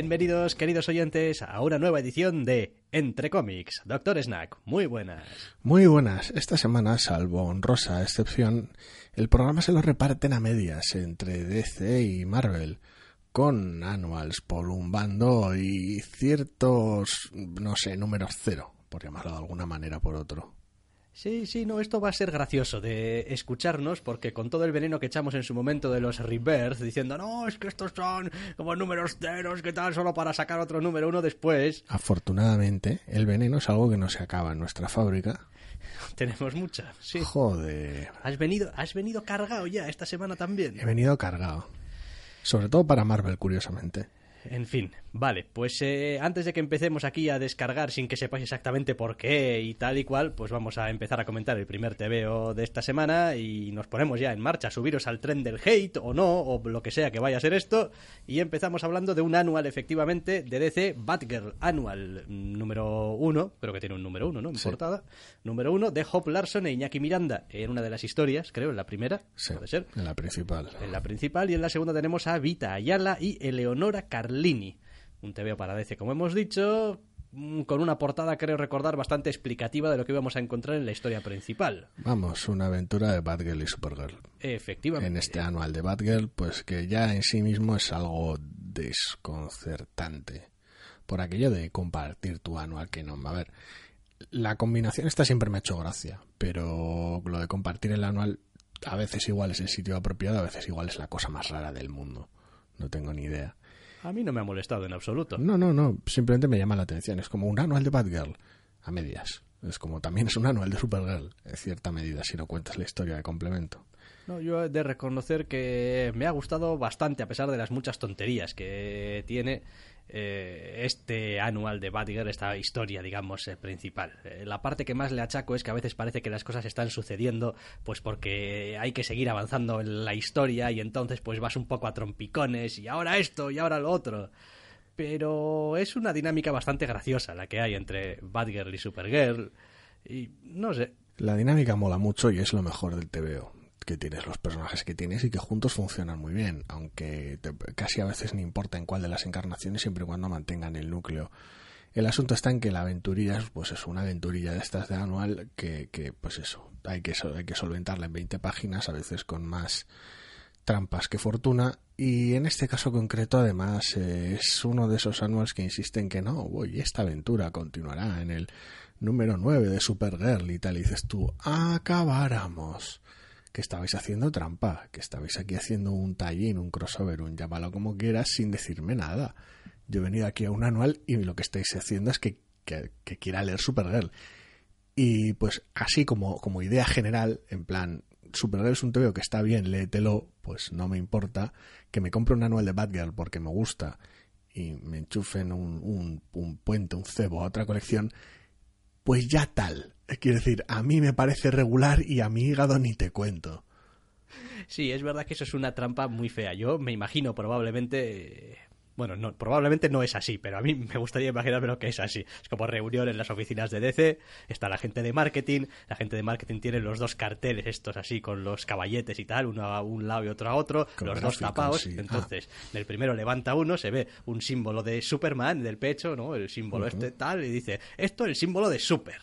Bienvenidos, queridos oyentes, a una nueva edición de Entre cómics. Doctor Snack, muy buenas. Muy buenas. Esta semana, salvo honrosa excepción, el programa se lo reparten a medias entre DC y Marvel, con annuals por un bando y ciertos, no sé, números cero, por llamarlo de alguna manera por otro. Sí, sí, no, esto va a ser gracioso de escucharnos porque con todo el veneno que echamos en su momento de los Rebirth, diciendo, no, es que estos son como números ceros, ¿qué tal? Solo para sacar otro número uno después. Afortunadamente, el veneno es algo que no se acaba en nuestra fábrica. Tenemos mucha, sí. Joder, Has venido, has venido cargado ya esta semana también. he venido cargado. Sobre todo para Marvel, curiosamente. En fin, vale, pues eh, antes de que empecemos aquí a descargar sin que sepáis exactamente por qué y tal y cual, pues vamos a empezar a comentar el primer TVO de esta semana y nos ponemos ya en marcha, subiros al tren del hate o no, o lo que sea que vaya a ser esto, y empezamos hablando de un anual efectivamente de DC Batgirl Annual mm, número uno, creo que tiene un número uno, ¿no? En Sí. portada. Número uno de Hop Larson e Iñaki Miranda en una de las historias, creo, en la primera, Sí, puede ser. en la principal. En la principal y en la segunda tenemos a Vita Ayala y Eleonora Carlini. Un TVO para DC, como hemos dicho, mm, con una portada, creo recordar, bastante explicativa de lo que íbamos a encontrar en la historia principal. Vamos, una aventura de Batgirl y Supergirl. Efectivamente. en este anual de Batgirl, pues que ya en sí mismo es algo desconcertante. Por aquello de compartir tu anual que no. A ver, la combinación esta siempre me ha hecho gracia, pero lo de compartir el anual a veces igual es el sitio apropiado, a veces igual es la cosa más rara del mundo. No tengo ni idea. A mí no me ha molestado en absoluto. No, no, no, simplemente me llama la atención. Es como un anual de Batgirl a medias. Es como también es un anual de Supergirl, en cierta medida, si no cuentas la historia de complemento. No, yo he de reconocer que me ha gustado bastante, a pesar de las muchas tonterías que tiene eh, este anual de Batgirl, esta historia, digamos, eh, principal. Eh, la parte que más le achaco es que a veces parece que las cosas están sucediendo, pues porque hay que seguir avanzando en la historia y entonces pues vas un poco a trompicones y ahora esto y ahora lo otro. Pero es una dinámica bastante graciosa la que hay entre Batgirl y Supergirl. Y no sé, La dinámica mola mucho y es lo mejor del TVO, que tienes los personajes que tienes y que juntos funcionan muy bien, aunque te- casi a veces ni importa en cuál de las encarnaciones siempre y cuando mantengan el núcleo. El asunto está en que la aventurilla es, pues es una aventurilla de estas de anual que, que pues eso, hay que, hay que solventarla en 20 páginas, a veces con más trampas que fortuna y en este caso concreto además eh, es uno de esos anuals que insisten que no, uy, esta aventura continuará en el número 9 de Supergirl y tal y dices tú, acabáramos que estabais haciendo trampa, que estabais aquí haciendo un tallín, un crossover, un llámalo como quieras sin decirme nada. Yo he venido aquí a un anual y lo que estáis haciendo es que, que, quiera leer Supergirl. Y pues así como, como idea general, en plan, Supergirl es un TVO que está bien, léetelo, pues no me importa. Que me compre un anual de Batgirl porque me gusta y me enchufen un, un, un puente, un cebo a otra colección, pues ya tal. Quiero decir, a mí me parece regular y a mi hígado ni te cuento. Sí, es verdad que eso es una trampa muy fea. Yo me imagino probablemente... Bueno, no, probablemente no es así, pero a mí me gustaría imaginarme lo que es así. Es como reunión en las oficinas de DC, está la gente de marketing, la gente de marketing tiene los dos carteles estos así con los caballetes y tal, uno a un lado y otro a otro, Con los dos tapados. sí. Entonces, del primero levanta uno, se ve un símbolo de Superman del pecho, ¿no? El símbolo este tal, y dice, esto es el símbolo de Super.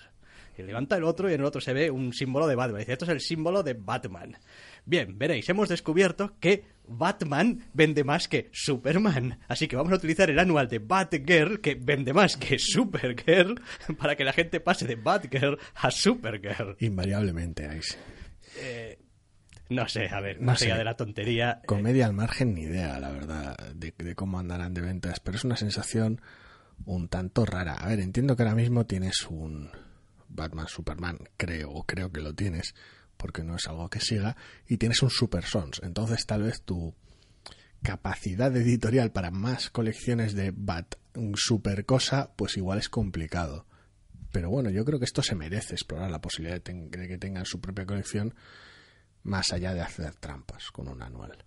Y levanta el otro y en el otro se ve un símbolo de Batman. Dice, esto es el símbolo de Batman. Bien, veréis, hemos descubierto que Batman vende más que Superman. Así que vamos a utilizar el anual de Batgirl, que vende más que Supergirl, para que la gente pase de Batgirl a Supergirl. Invariablemente, ahí sí. No sé, a ver, No más sé. allá de la tontería. eh, Comedia al margen, ni idea, la verdad, de, de cómo andarán de ventas, pero es una sensación un tanto rara. A ver, entiendo que ahora mismo tienes un Batman Superman, creo, o creo que lo tienes, porque no es algo que siga, y tienes un Super Sons. Entonces tal vez tu capacidad editorial para más colecciones de Bat Super cosa, pues igual es complicado. Pero bueno, yo creo que esto se merece explorar la posibilidad de, de que tengan su propia colección más allá de hacer trampas con un anual.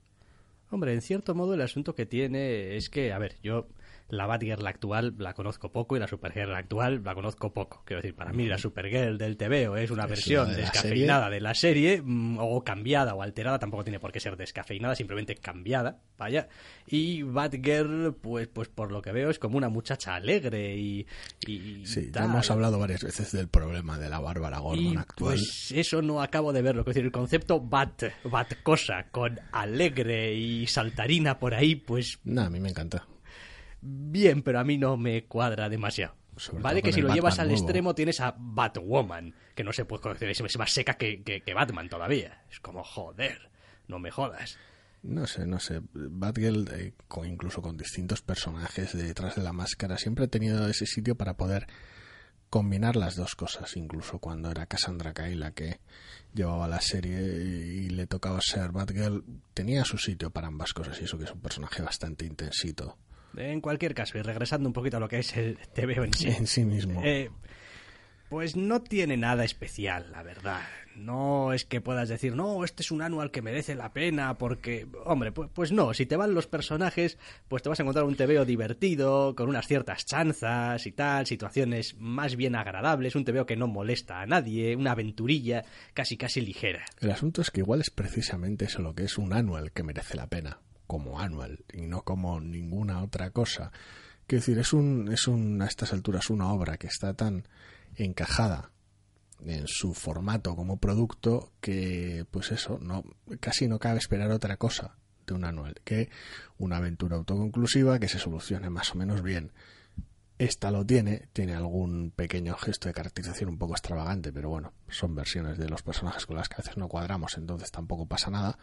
Hombre, en cierto modo el asunto que tiene es que, a ver, yo la Batgirl actual la conozco poco y la Supergirl actual la conozco poco. Quiero decir, para mí la Supergirl del TVO es una Es versión de descafeinada de la serie, mm, o cambiada o alterada, tampoco tiene por qué ser descafeinada, simplemente cambiada, vaya. Y Batgirl, pues, pues por lo que veo, es como una muchacha alegre y... y Sí, ya tal. hemos hablado varias veces del problema de la Bárbara Gordon Y actual. pues eso no acabo de verlo. Es decir, el concepto bat, bat cosa, con alegre y saltarina por ahí, pues No, a mí me encanta. Bien, pero a mí no me cuadra demasiado. Sobre vale que si lo llevas al nuevo. extremo tienes a Batwoman, que no se puede conocer, es más seca que, que- que Batman todavía. Es como, joder, no me jodas. No sé, no sé. Batgirl, eh, con- incluso con distintos personajes detrás de la máscara, siempre ha tenido ese sitio para poder combinar las dos cosas. Incluso cuando era Cassandra Cain la que llevaba la serie y le tocaba ser Batgirl, tenía su sitio para ambas cosas y eso que es un personaje bastante intensito En cualquier caso, y regresando un poquito a lo que es el TVO en sí. en sí mismo. Eh, pues no tiene nada especial, la verdad. No es que puedas decir, no, este es un anual que merece la pena, porque, hombre, pues, pues no, si te van los personajes, pues te vas a encontrar un TVO divertido, con unas ciertas chanzas y tal, situaciones más bien agradables, un TVO que no molesta a nadie, una aventurilla casi casi ligera. El asunto es que igual es precisamente eso lo que es un annual que merece la pena, como annual, y no como ninguna otra cosa. Quiero decir, es un, es un, a estas alturas una obra que está tan encajada en su formato como producto que, pues eso, no, casi no cabe esperar otra cosa de un anual que una aventura autoconclusiva que se solucione más o menos bien. Esta lo tiene, tiene algún pequeño gesto de caracterización un poco extravagante, pero bueno, son versiones de los personajes con las que a veces no cuadramos, entonces tampoco pasa nada.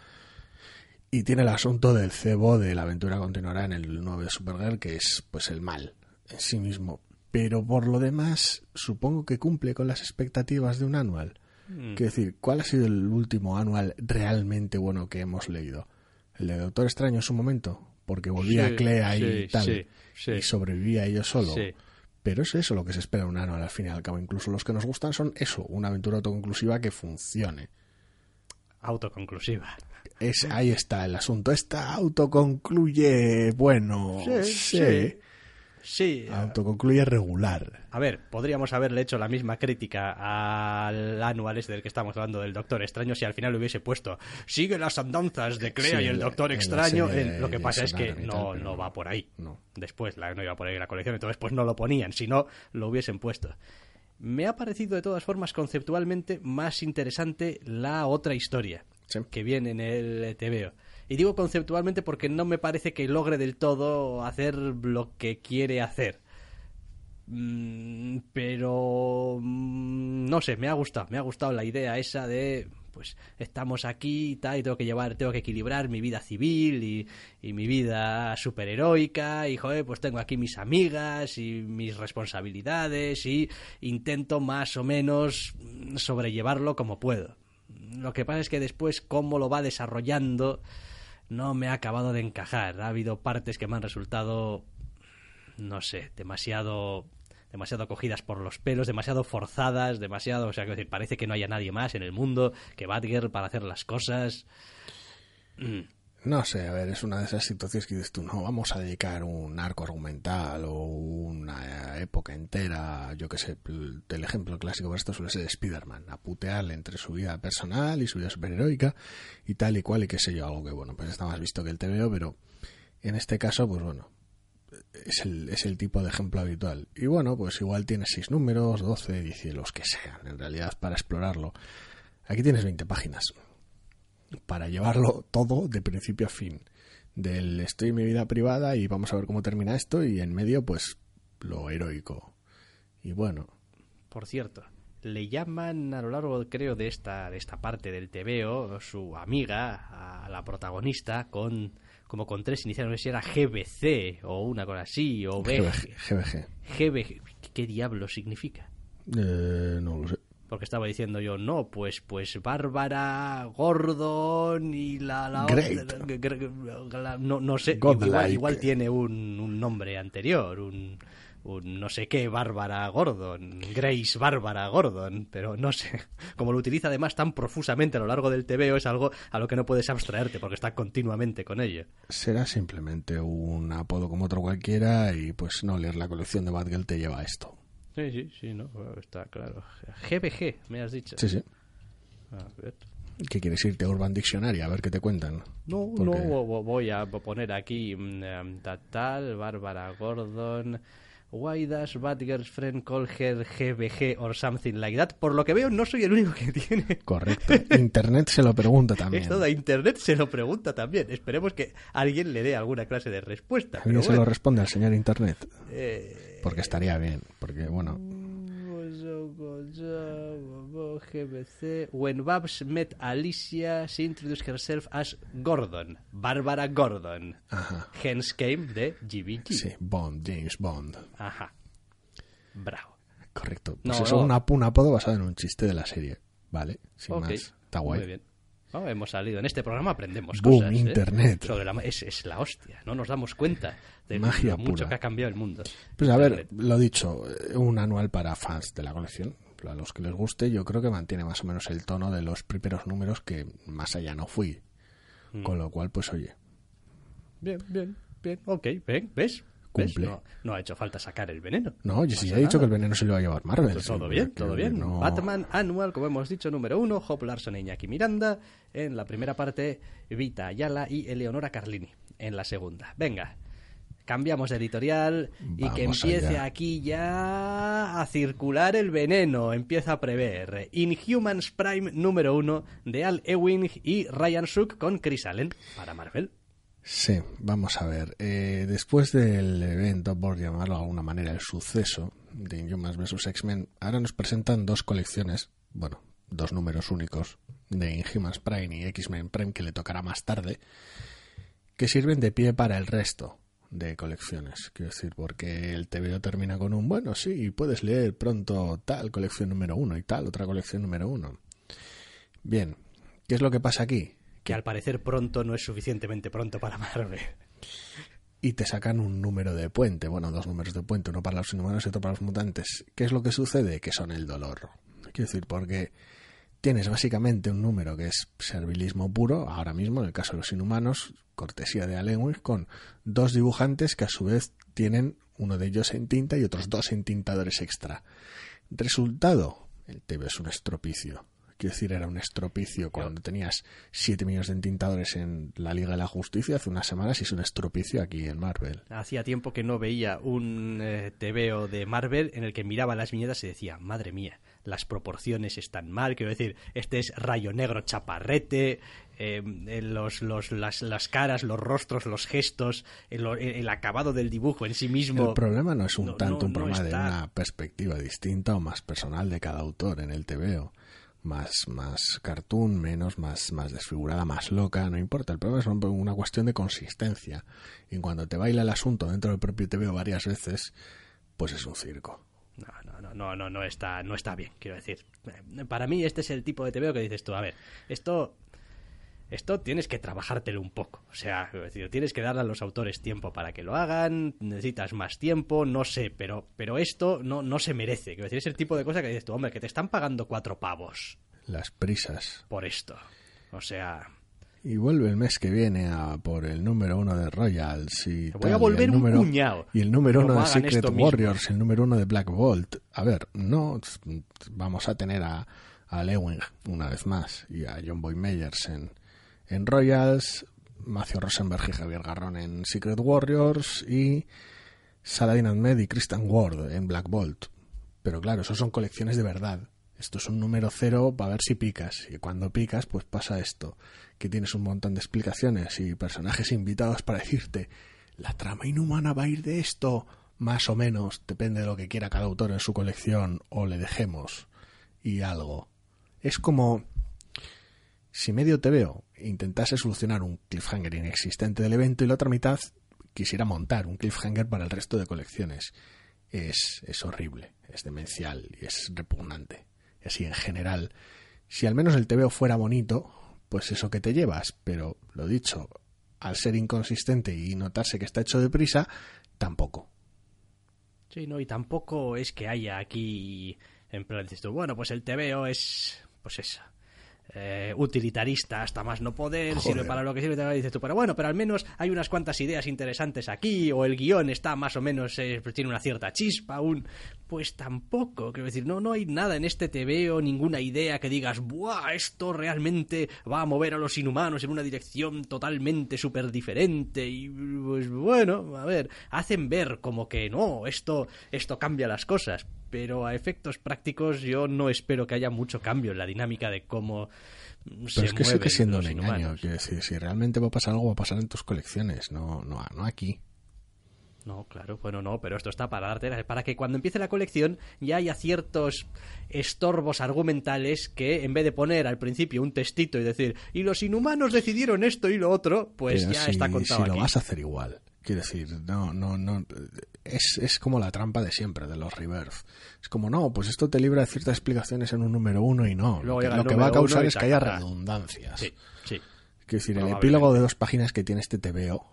Y tiene el asunto del cebo de la aventura continuará en el 9 de Supergirl, que es pues el mal en sí mismo. Pero por lo demás, supongo que cumple con las expectativas de un anual. Quiero decir, ¿cuál ha sido el último anual realmente bueno que hemos leído? ¿El de Doctor Extraño en su momento? Porque volvía Sí, Clea y tal. sí. Y sobrevivía ello solo. Pero es eso lo que se espera de un anual al fin y al cabo. Incluso los que nos gustan son eso, una aventura autoconclusiva que funcione. Autoconclusiva. Es, ahí está el asunto. Esta autoconcluye, bueno, Sí, sí, sí. Sí, autoconcluye regular. A ver, podríamos haberle hecho la misma crítica al anual este del que estamos hablando del Doctor Extraño si al final hubiese puesto sigue las andanzas de Clea Sí, y el Doctor en Extraño. En- lo que pasa es que tal, no no. va por ahí. No. Después la, no iba por ahí la colección, entonces pues no lo ponían, si no lo hubiesen puesto. Me ha parecido de todas formas conceptualmente más interesante la otra historia Sí. que viene en el TVO. Y digo conceptualmente porque no me parece que logre del todo hacer lo que quiere hacer. Mm, pero mm, no sé, me ha gustado, me ha gustado la idea esa de pues estamos aquí y tal y tengo que llevar, tengo que equilibrar mi vida civil y, y mi vida superheroica y joder, pues tengo aquí mis amigas y mis responsabilidades y intento más o menos sobrellevarlo como puedo. Lo que pasa es que después cómo lo va desarrollando no me ha acabado de encajar. Ha habido partes que me han resultado no sé, demasiado demasiado cogidas por los pelos, demasiado forzadas, demasiado, o sea, decir, parece que no haya nadie más en el mundo que Batgirl para hacer las cosas. Mm, No sé, a ver, es una de esas situaciones que dices tú, no, vamos a dedicar un arco argumental o una época entera, yo qué sé, el ejemplo clásico para esto suele ser Spider-Man, a putearle entre su vida personal y su vida superheroica y tal y cual y qué sé yo, algo que bueno, pues está más visto que el TVO, pero en este caso, pues bueno, es el, es el tipo de ejemplo habitual. Y bueno, pues igual tienes seis números, 12, 10, los que sean, en realidad, para explorarlo. Aquí tienes 20 páginas para llevarlo todo de principio a fin. Del estoy en mi vida privada y vamos a ver cómo termina esto y en medio pues lo heroico. Y bueno, Por cierto, le llaman a lo largo, creo, de esta, de esta parte del TVO, su amiga, a la protagonista, con, como con tres iniciales, no sé si era GBC o una cosa así, o B. GBG. GBG. ¿Qué diablo significa? Eh, no lo sé. Porque estaba diciendo yo, no, pues pues Bárbara, Gordon y la... la otra- la- no, no sé, igual, igual tiene un, un nombre anterior, un, un no sé qué Bárbara Gordon, Grace Bárbara Gordon, pero no sé. Como lo utiliza además tan profusamente a lo largo del TVO, es algo a lo que no puedes abstraerte porque está continuamente con ello. Será simplemente un apodo como otro cualquiera y pues no leer la colección de Batgirl te lleva a esto. Sí, sí, sí, no, está claro. GBG, me has dicho. Sí, sí. A ver. ¿Qué quieres irte a Urban Dictionary a ver qué te cuentan? No, Porque- no, vo- vo- voy a poner aquí mm, em, tal, tal, Bárbara Gordon. Why does Batgirl's friend call her GBG or something like that? Por lo que veo, no soy el único que tiene. Correcto. Internet se lo pregunta también. Esto de Internet se lo pregunta también. Esperemos que alguien le dé alguna clase de respuesta. ¿Alguien se lo bueno, responde al señor Internet? eh, Porque estaría bien. Porque, bueno, GBC. When Babs met Alicia, she introduced herself as Gordon, Bárbara Gordon. Ajá. Hence came de GBG. sí, Bond, James Bond. Ajá. Bravo. Correcto. No, Pues eso no. es un ap- un apodo basado en un chiste de la serie. Vale, sin más. Está guay. Muy bien. No, hemos salido. En este programa aprendemos Boom, cosas. ¿eh? Internet. Sobre la ma- es, es la hostia. No nos damos cuenta de Magia lo mucho pura. que ha cambiado el mundo. Pues a ver, lo dicho, eh, un anual para fans de la colección. A los que les guste, yo creo que mantiene más o menos el tono de los primeros números que más allá no fui. Mm. Con lo cual, pues oye, Bien, bien, bien. Ok, ven, ¿ves? No, no ha hecho falta sacar el veneno. no, yo sí pasa he dicho que el veneno se lo iba a llevar Marvel. Pues todo sí, bien, todo bien. no- Batman Annual, como hemos dicho, número uno, Hop Larson e Iñaki Miranda. En la primera parte, Vita Ayala y Eleonora Carlini. En la segunda. Venga, cambiamos de editorial y que empiece allá. aquí ya a circular el veneno. Empieza a prever. Inhumans Prime número uno de Al Ewing y Ryan Suk con Chris Allen para Marvel. Sí, vamos a ver. Eh, después del evento, por llamarlo de alguna manera, el suceso de Inhumans vs. X-Men, ahora nos presentan dos colecciones, bueno, dos números únicos de Inhumans Prime y X-Men Prime que le tocará más tarde, que sirven de pie para el resto de colecciones. Quiero decir, porque el TVO termina con un, bueno, sí, puedes leer pronto tal colección número uno y tal otra colección número uno. Bien, ¿qué es lo que pasa aquí? Que al parecer pronto no es suficientemente pronto para Marvel. y te sacan un número de puente, bueno, dos números de puente, uno para los inhumanos y otro para los mutantes. ¿Qué es lo que sucede? Que son el dolor. Quiero decir, porque tienes básicamente un número que es servilismo puro, ahora mismo, en el caso de los inhumanos, cortesía de Allenwich, con dos dibujantes que a su vez tienen uno de ellos en tinta y otros dos en tintadores extra. Resultado, el TV es un estropicio. Quiero decir, era un estropicio cuando tenías 7 millones de entintadores en la Liga de la Justicia hace unas semanas y es un estropicio aquí en Marvel. Hacía tiempo que no veía un eh, TVO de Marvel en el que miraba las viñetas y decía, madre mía, las proporciones están mal. Quiero decir, este es rayo negro chaparrete, eh, los, los, las, las caras, los rostros, los gestos, el, el acabado del dibujo en sí mismo. El problema no es un no- tanto no- un no problema de una perspectiva distinta o más personal de cada autor en el TVO. Más, más cartoon, menos, más, más desfigurada, más loca, no importa. El problema es un- una cuestión de consistencia. Y cuando te baila el asunto dentro del propio TVO varias veces, pues es un circo. No, no, no, no, no, no está, no está bien, quiero decir. Eh, Para mí este es el tipo de TVO que dices tú, a ver, esto, esto tienes que trabajártelo un poco. O sea, tienes que darle a los autores tiempo para que lo hagan, necesitas más tiempo, no sé, pero, pero esto no, no se merece. Quiero decir, es el tipo de cosa que dices tú, hombre, que te están pagando cuatro pavos Las prisas. por esto. O sea, Y vuelve el mes que viene a por el número uno de Royals y Te voy tal, a y volver el un número, cuñado. Y el número uno de Secret mismo. Warriors, el número uno de Black Bolt. A ver, no vamos a tener a, a Lewin una vez más y a John Boy Meyers en, en Royals, Matthew Rosenberg y Javier Garrón en Secret Warriors y Saladin Ahmed y Christian Ward en Black Bolt. Pero claro, eso son colecciones de verdad. Esto es un número cero para ver si picas. Y cuando picas, pues pasa esto. Que tienes un montón de explicaciones y personajes invitados para decirte, la trama inhumana va a ir de esto. Más o menos, depende de lo que quiera cada autor en su colección, o le dejemos. Y algo. Es como si medio TVO intentase solucionar un cliffhanger inexistente del evento y la otra mitad quisiera montar un cliffhanger para el resto de colecciones. Es, es horrible, es demencial y es repugnante. Así en general, si al menos el TVO fuera bonito, pues eso que te llevas, pero lo dicho, al ser inconsistente y notarse que está hecho deprisa, tampoco. Sí, no, y tampoco es que haya aquí, en plan, dices bueno, pues el TVO es, pues eso, eh, utilitarista hasta más no poder, Joder. sirve para lo que sirve, te dices tú, pero bueno, pero al menos hay unas cuantas ideas interesantes aquí, o el guion está más o menos, eh, tiene una cierta chispa, aún, pues tampoco, quiero decir, no, no hay nada en este TVO, ninguna idea que digas, ¡buah! Esto realmente va a mover a los inhumanos en una dirección totalmente súper diferente, y pues bueno, a ver, hacen ver como que no, esto, esto cambia las cosas, pero a efectos prácticos yo no espero que haya mucho cambio en la dinámica de cómo se Pero es que sigue siendo un engaño. decir, si realmente va a pasar algo, va a pasar en tus colecciones, no, no, no aquí. No, claro, bueno, no, pero esto está para darte, para que cuando empiece la colección ya haya ciertos estorbos argumentales que en vez de poner al principio un textito y decir, y los inhumanos decidieron esto y lo otro, pues Pero ya si, está contado si lo aquí. vas a hacer igual. Quiero decir, no, no, no. Es, es como la trampa de siempre, de los reverse. Es como, no, pues esto te libra de ciertas explicaciones en un número uno y no. Luego lo que, lo va a causar es que haya redundancias. Sí, sí, Quiero decir, el epílogo de dos páginas que tiene este TVO,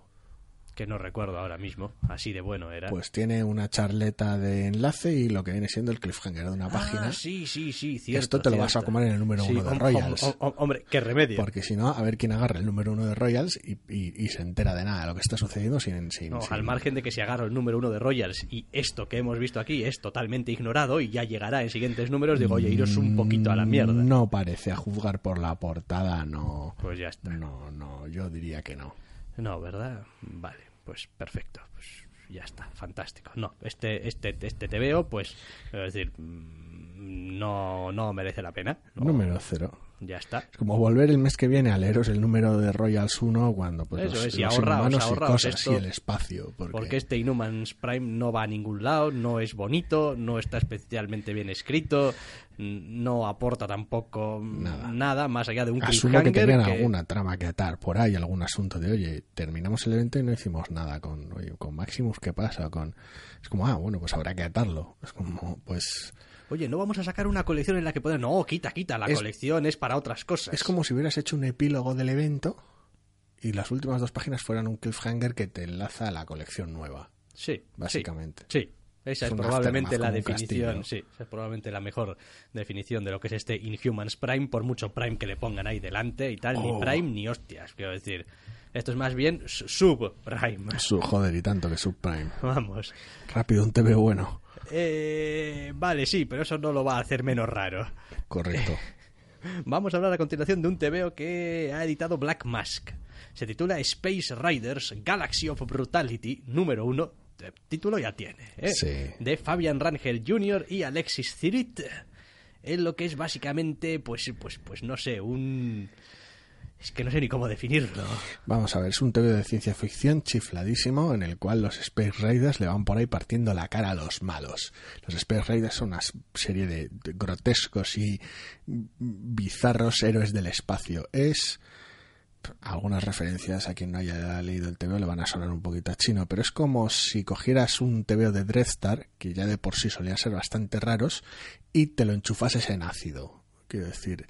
que no recuerdo ahora mismo, así de bueno era. pues tiene una charleta de enlace y lo que viene siendo el cliffhanger de una Ah, página. sí, sí, sí, cierto. Esto te lo vas a comer en el número Sí, uno de hom- Royals. hom- hom- hombre, qué remedio. Porque si no, a ver quién agarra el número uno de Royals y, y- y se entera de nada de lo que está sucediendo sin... sin, No, sin- al margen de que se agarra el número uno de Royals y esto que hemos visto aquí es totalmente ignorado y ya llegará en siguientes números, digo, oye, iros un poquito a la mierda. No parece, a juzgar por la portada, no. Pues ya está. No, no, yo diría que no. No, ¿verdad? Vale, pues perfecto. Pues ya está, fantástico. No, este, este, este te veo, pues, quiero decir, mm, no, no merece la pena. No, Número cero. Ya está. Es como volver el mes que viene a leeros el número de Royals 1 cuando pues, Eso los, es, y los ahorraos, inhumanos y ahorraos cosas esto, y el espacio. Porque, Porque este Inhumans Prime no va a ningún lado, no es bonito, no está especialmente bien escrito, no aporta tampoco Nada. nada, más allá de un Asumo que tenían que- alguna trama que atar por ahí, algún asunto de, oye, terminamos el evento y no hicimos nada con, oye, con Maximus, ¿qué pasa? Con... Es como, ah, bueno, pues habrá que atarlo. Es como, pues... Oye, no vamos a sacar una colección en la que puedan... No, quita, quita, la Es- colección es para otras cosas. Es como si hubieras hecho un epílogo del evento y las últimas dos páginas fueran un cliffhanger que te enlaza a la colección nueva, Sí, básicamente. Sí. sí. Esa es, probablemente la definición, sí, esa es probablemente la mejor definición de lo que es este Inhumans Prime, por mucho Prime que le pongan ahí delante y tal, ni oh. Prime ni hostias, quiero decir. Esto es más bien subprime. Sub, joder, y tanto que subprime. Vamos. Rápido, un TV bueno. Eh, vale, sí, pero eso no lo va a hacer menos raro. Correcto. Vamos a hablar a continuación de un TVO que ha editado Black Mask. Se titula Space Riders Galaxy of Brutality número 1 Título ya tiene, ¿eh? Sí. De Fabian Rangel Jr. y Alexis Zirit. En lo que es básicamente, pues, pues, pues no sé, un... Es que no sé ni cómo definirlo. Vamos a ver, es un TV de ciencia ficción chifladísimo en el cual los Space Raiders le van por ahí partiendo la cara a los malos. Los Space Raiders son una serie de, de grotescos y bizarros héroes del espacio. Es algunas referencias a quien no haya leído el TVO le van a sonar un poquito a chino, pero es como si cogieras un TVO de Dreadstar, que ya de por sí solían ser bastante raros, y te lo enchufases en ácido. Quiero decir,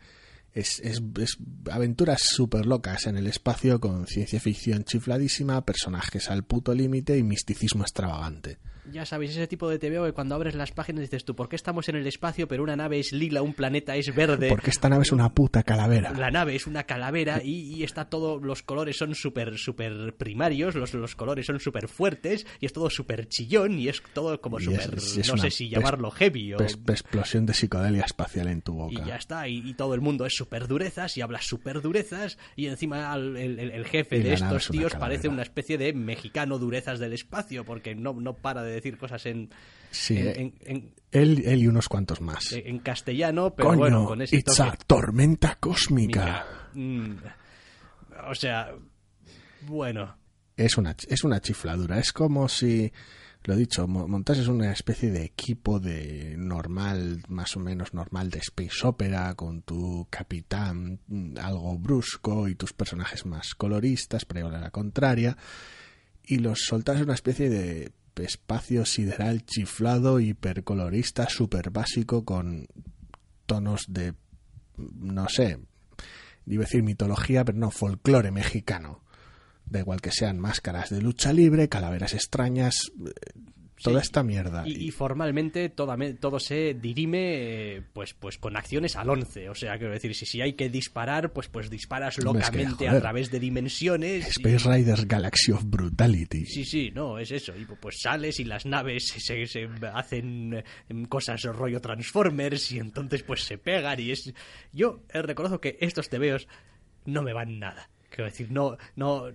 es, es, es aventuras súper locas en el espacio con ciencia ficción chifladísima, personajes al puto límite y misticismo extravagante. Ya sabéis, ese tipo de TVO que cuando abres las páginas dices tú, ¿por qué estamos en el espacio pero una nave es lila, un planeta es verde? Porque esta nave es una puta calavera. La nave es una calavera y, y está todo, los colores son súper, súper primarios, los, los colores son súper fuertes y es todo súper chillón y es todo como Y súper, no sé si llamarlo heavy o... Explosión de psicodelia espacial en tu Y boca. ya está, y, y todo el mundo es súper durezas y habla súper durezas y encima al- el, el- el jefe Y de estos es tíos calavera. parece una especie de mexicano durezas del espacio porque no, no para de decir cosas en, Sí, en, en- en- Él, él y unos cuantos más. en castellano, pero Coño, bueno, con ese it's toque. a tormenta cósmica. Mm, o sea, bueno, Es una, es una chifladura. Es como si lo dicho, mo- montas es una especie de equipo de normal, más o menos normal de space opera, con tu capitán mm, algo brusco y tus personajes más coloristas, pero a la contraria, y los soltas en una especie de espacio sideral chiflado, hipercolorista, super básico, con tonos de, no sé, iba a decir mitología, pero no, folclore mexicano. Da igual que sean máscaras de lucha libre, calaveras extrañas, eh, toda Sí. esta mierda. Y, y formalmente toda todo se dirime eh, pues pues con acciones al 11. O sea, quiero decir, si, si hay que disparar, pues pues disparas Hombre, es que, locamente a través de dimensiones. y- Space Riders Galaxy of Brutality. Sí, sí, no, es eso. Y pues sales y las naves se, se hacen eh, cosas rollo Transformers y entonces pues se pegan y es... Yo eh, reconozco que estos tebeos no me van nada. Quiero decir, no, no,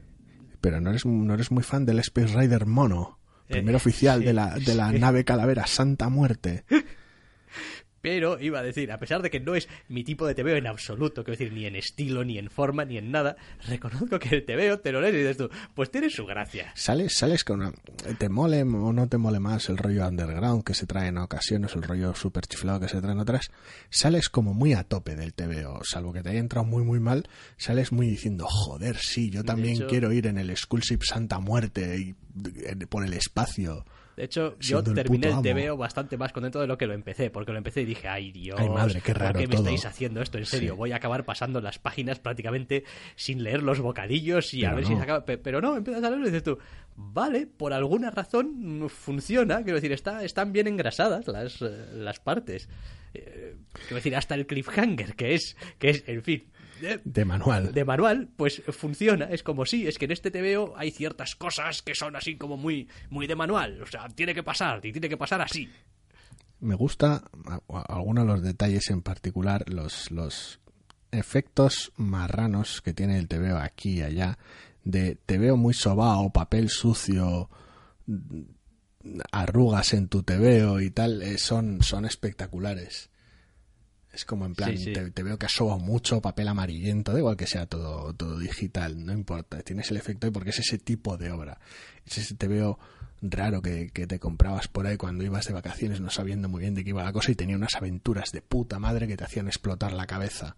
Pero no eres, no eres muy fan del Space Rider Mono, primer oficial sí, de la, de la sí. nave calavera Santa Muerte. Pero iba a decir, a pesar de que no es mi tipo de TVO en absoluto, quiero decir, ni en estilo, ni en forma, ni en nada, reconozco que el TVO te lo lees y dices tú, pues tiene su gracia. Sales, sales con una... Te mole o no te mole más el rollo underground que se trae en ocasiones, el rollo super chiflado que se trae en otras. Sales como muy a tope del TVO, salvo que te haya entrado muy muy mal, sales muy diciendo, joder, sí, yo también hecho- quiero ir en el Skullship Santa Muerte y, por el espacio. De hecho, yo el terminé el amo. TVO bastante más contento de lo que lo empecé, porque lo empecé y dije, ay Dios, Ay, madre, qué raro ¿por qué me todo". estáis haciendo esto? En serio, Sí. voy a acabar pasando las páginas prácticamente sin leer los bocadillos y a ver si se acaba. Pe- Pero no, empiezas a leerlo y dices tú, vale, por alguna razón funciona, quiero decir, está, están bien engrasadas las, eh, las partes. Eh, quiero decir, hasta el cliffhanger, que es, que es, en fin. De manual. de manual, pues funciona. Es como sí, es que en este TVO hay ciertas cosas que son así como muy, muy de manual. O sea, tiene que pasar, y tiene que pasar así. Me gusta algunos de los detalles en particular, los, los efectos marranos que tiene el TVO aquí y allá, de TVO muy sobao, papel sucio, mm, arrugas en tu TVO y tal, eh, son, son espectaculares. Es como en plan, Sí, sí. Te, te veo que has sobado mucho, papel amarillento, da igual que sea todo, todo digital, no importa, tienes el efecto porque es ese tipo de obra. Es ese TVO raro que, que te comprabas por ahí cuando ibas de vacaciones no sabiendo muy bien de qué iba la cosa y tenía unas aventuras de puta madre que te hacían explotar la cabeza.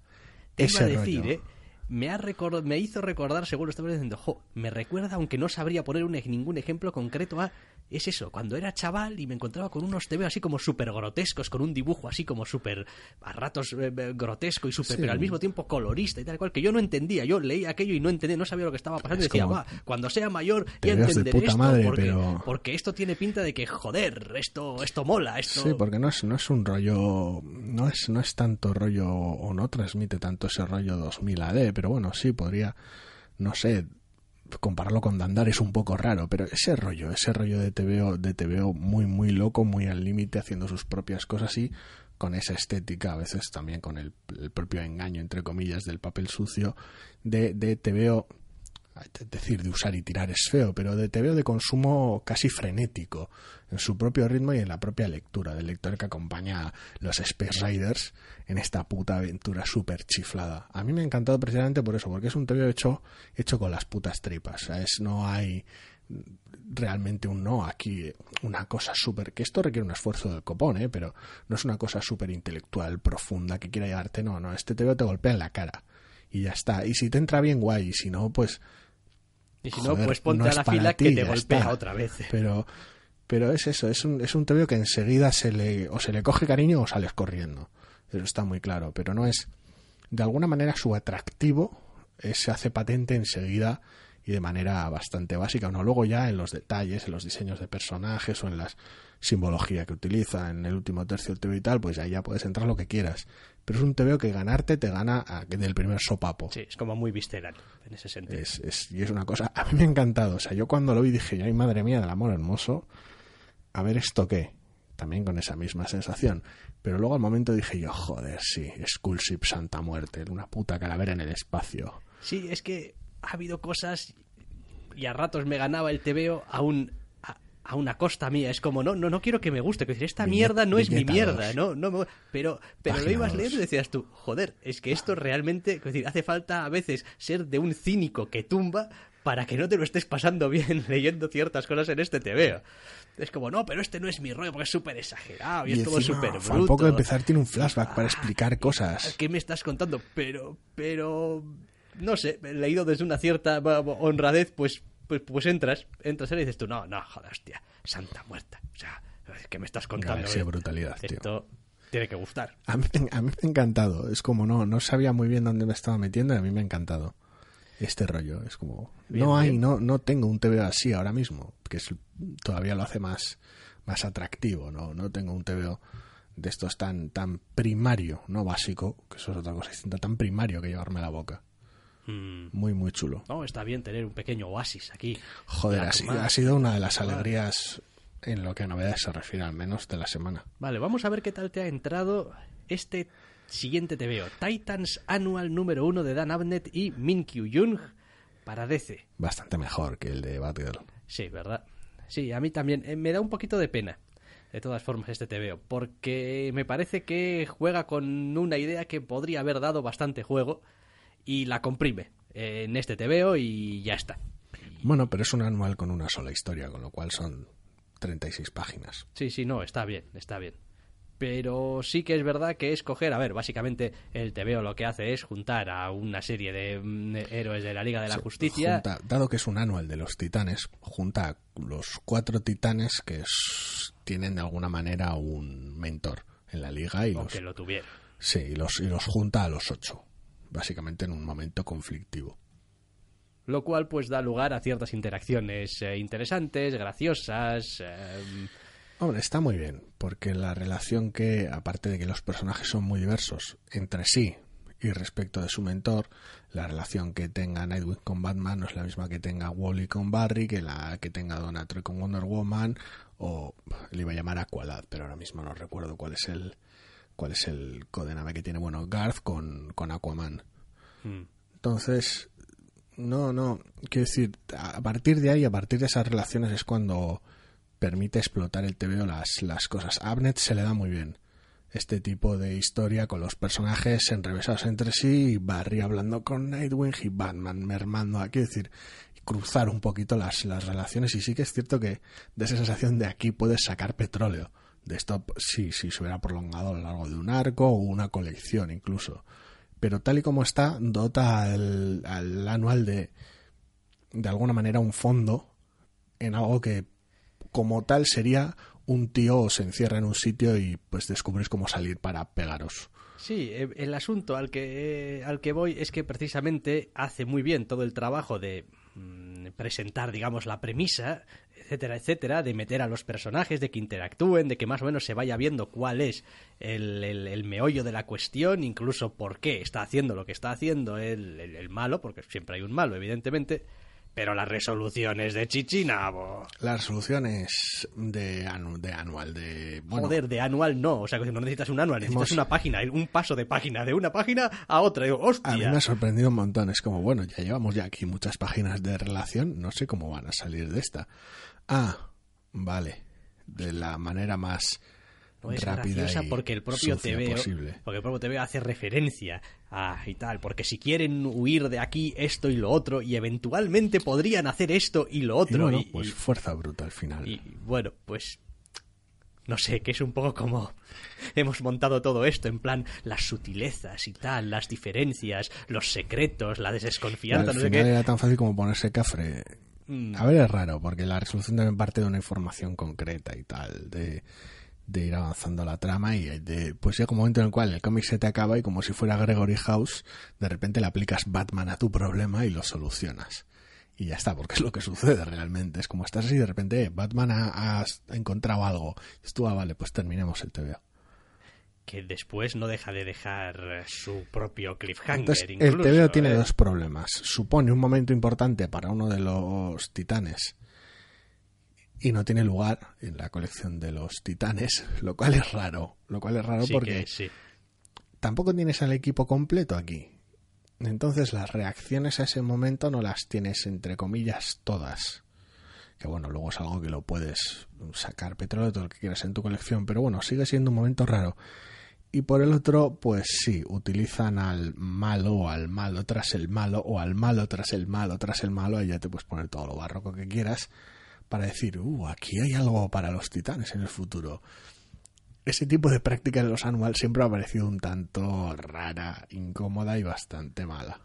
Te iba a Ese decir, rollo. ¿eh? Me, ha recor- me hizo recordar, según lo estaba diciendo, jo, me recuerda, aunque no sabría poner un, ningún ejemplo concreto a... Es eso, cuando era chaval y me encontraba con unos TV así como súper grotescos, con un dibujo así como súper a ratos eh, eh, grotesco y súper, Sí. pero al mismo tiempo colorista y tal cual, que yo no entendía. Yo leía aquello y no entendía, no sabía lo que estaba pasando y Es decía, como, va, cuando sea mayor ya entenderé puta esto madre, porque, pero- porque esto tiene pinta de que, joder, esto, esto mola, esto... Sí, porque no es, no es un rollo, no es, no es tanto rollo, o no transmite tanto ese rollo 2000 AD, pero bueno, sí, podría, no sé, compararlo con Dandar es un poco raro, pero ese rollo, ese rollo de TVO, de TVO muy, muy loco, muy al límite, haciendo sus propias cosas y con esa estética, a veces también con el, propio engaño, entre comillas, del papel sucio, de, de TVO, es decir, de usar y tirar es feo, pero de TVO de consumo casi frenético, en su propio ritmo y en la propia lectura, del lector que acompaña a los Space Riders en esta puta aventura súper chiflada. A mí me ha encantado precisamente por eso, porque es un TVO hecho, hecho con las putas tripas, ¿sabes? No hay realmente un no aquí, una cosa súper, que esto requiere un esfuerzo del copón, ¿eh? pero no es una cosa súper intelectual, profunda, que quiera llevarte, no, no, este TVO te golpea en la cara y ya está. Y si te entra bien, guay, y si no, pues y si no, pues ponte no a la fila ti, que te golpea está. otra vez. Pero, pero es eso, es un, es un que enseguida se le, o se le coge cariño o sales corriendo. Eso está muy claro, pero no es, de alguna manera su atractivo eh, se hace patente enseguida y de manera bastante básica, no luego ya en los detalles, en los diseños de personajes o en la simbología que utiliza en el último tercio del TVO y tal, pues ahí ya puedes entrar lo que quieras. Pero es un TVO que ganarte te gana a- del primer sopapo. Sí, es como muy visceral en ese sentido. Es, es- y es una cosa, a mí me ha encantado. O sea, yo cuando lo vi dije, ay madre mía, del amor hermoso, a ver esto qué. También con esa misma sensación. Pero luego al momento dije yo, joder, sí, Skullship Santa Muerte, una puta calavera en el espacio. Sí, es que ha habido cosas y a ratos me ganaba el TVO a un a, una costa mía. Es como, no, no, no quiero que me guste. Que decir, esta mierda no es mi mierda, no, no me- pero, pero lo ibas leyendo y decías tú, joder, es que esto realmente, es decir, hace falta a veces ser de un cínico que tumba para que no te lo estés pasando bien leyendo ciertas cosas en este TVO. Es como, no, pero este no es mi rollo porque es súper exagerado y, es todo súper Al poco de bruto. empezar tiene un flashback para explicar cosas. ¿Qué me estás contando? Pero, pero, no sé, leído desde una cierta honradez, pues, pues, pues entras, entras y dices tú, no, no, joder, hostia, santa muerta. O sea, ¿qué me estás contando? eh? brutalidad, tío. Esto tiene que gustar. A mí, me- a mí me ha encantado. Es como no, no sabía muy bien dónde me estaba metiendo y a mí me ha encantado este rollo. Es como Bien, no hay, bien. no, no tengo un TVO así ahora mismo, que es, todavía lo hace más, más atractivo. No, no tengo un TVO de estos tan, tan primario, no básico, que eso es otra cosa distinta, tan primario que llevarme a la boca. Mm, Muy, muy chulo. no, está bien tener un pequeño oasis aquí. Joder, ha sido, ha sido una de las alegrías en lo que a novedades se refiere, al menos de la semana. Vale, vamos a ver qué tal te ha entrado este siguiente TVO. Titans Annual número uno de Dan Abnett y Min Kyu Jung para DC. Bastante mejor que el de Batgirl. Sí, ¿verdad? Sí, a mí también. Eh, me da un poquito de pena, de todas formas, este TVO, porque me parece que juega con una idea que podría haber dado bastante juego y la comprime en este TVO y ya está. Bueno, pero es un anual con una sola historia, con lo cual son 36 páginas. Sí, sí, no, está bien, está bien. Pero sí que es verdad que escoger, a ver, básicamente el TVO lo que hace es juntar a una serie de mm, héroes de la Liga de la Sí, Justicia. junta- dado que es un anual de los titanes, junta los cuatro titanes que tienen de alguna manera un mentor en la liga y los, Aunque lo tuviera. sí, y los, y los junta a los ocho, básicamente en un momento conflictivo. Lo cual pues da lugar a ciertas interacciones eh, interesantes, graciosas. eh, Hombre, está muy bien, porque la relación que, aparte de que los personajes son muy diversos entre sí y respecto de su mentor, la relación que tenga Nightwing con Batman no es la misma que tenga Wally con Barry, que la que tenga Donna Troy con Wonder Woman, o le iba a llamar Aqualad, pero ahora mismo no recuerdo cuál es el cuál es el codename que tiene, bueno, Garth con, con Aquaman. hmm. Entonces, no, no, quiero decir, a partir de ahí, a partir de esas relaciones es cuando permite explotar el TVO las, las cosas. A Abnett se le da muy bien este tipo de historia con los personajes enrevesados entre sí y Barry hablando con Nightwing y Batman mermando aquí, es decir, cruzar un poquito las, las relaciones y sí que es cierto que de esa sensación de aquí puedes sacar petróleo. De esto, sí, sí, se hubiera prolongado a lo largo de un arco o una colección incluso pero tal y como está, dota al, al anual de, de alguna manera, un fondo en algo que, como tal, sería un tío se encierra en un sitio y pues descubres cómo salir para pegaros. Sí, eh, el asunto al que, al que voy es que precisamente hace muy bien todo el trabajo de mm, presentar, digamos, la premisa, etcétera, etcétera, de meter a los personajes, de que interactúen, de que más o menos se vaya viendo cuál es el, el- el meollo de la cuestión, incluso por qué está haciendo lo que está haciendo el, el- malo, porque siempre hay un malo, evidentemente, pero las resoluciones de Chichinabo. La resolución es de, anu- de anual, de... Bueno, Joder, de anual no, o sea que no necesitas un anual, necesitas Hemos- una página, un paso de página, de una página a otra. Digo, hostia. A mí me ha sorprendido un montón. Es como, bueno, ya llevamos ya aquí muchas páginas de relación. No sé cómo van a salir de esta. Ah, vale. De la manera más No es rápida graciosa y porque el propio posible. porque el propio TVO hace referencia a y tal, porque si quieren huir de aquí esto y lo otro y eventualmente podrían hacer esto y lo Y otro bueno, y, pues y- fuerza bruta al final. y, bueno, pues no sé, que es un poco como hemos montado todo esto en plan las sutilezas y tal, las diferencias, los secretos, la desconfianza, al no sé final qué. era tan fácil como ponerse cafre. Mm. A ver, es raro, porque la resolución también parte de una información concreta y tal, de, ir avanzando la trama y de, pues llega un momento en el cual el cómic se te acaba y como si fuera Gregory House, de repente le aplicas Batman a tu problema y lo solucionas. Y ya está, porque es lo que sucede realmente. Es como estás así y de repente eh, Batman ha, ha encontrado algo. Y tú, ah, vale, pues terminemos el TVO. Que después no deja de dejar su propio cliffhanger. Entonces, el incluso, TVO tiene ¿eh? dos problemas. Supone un momento importante para uno de los titanes y no tiene lugar en la colección de los titanes, lo cual es raro. Lo cual es raro Sí porque que sí. tampoco tienes al equipo completo aquí. Entonces, las reacciones a ese momento no las tienes, entre comillas, todas. Que bueno, luego es algo que lo puedes sacar petróleo, todo lo que quieras en tu colección, pero bueno, sigue siendo un momento raro. Y por el otro, pues sí, utilizan al malo al malo tras el malo o al malo tras el malo tras el malo, ahí ya te puedes poner todo lo barroco que quieras para decir, uh, aquí hay algo para los titanes en el futuro. Ese tipo de práctica en los anual siempre ha parecido un tanto rara, incómoda y bastante mala.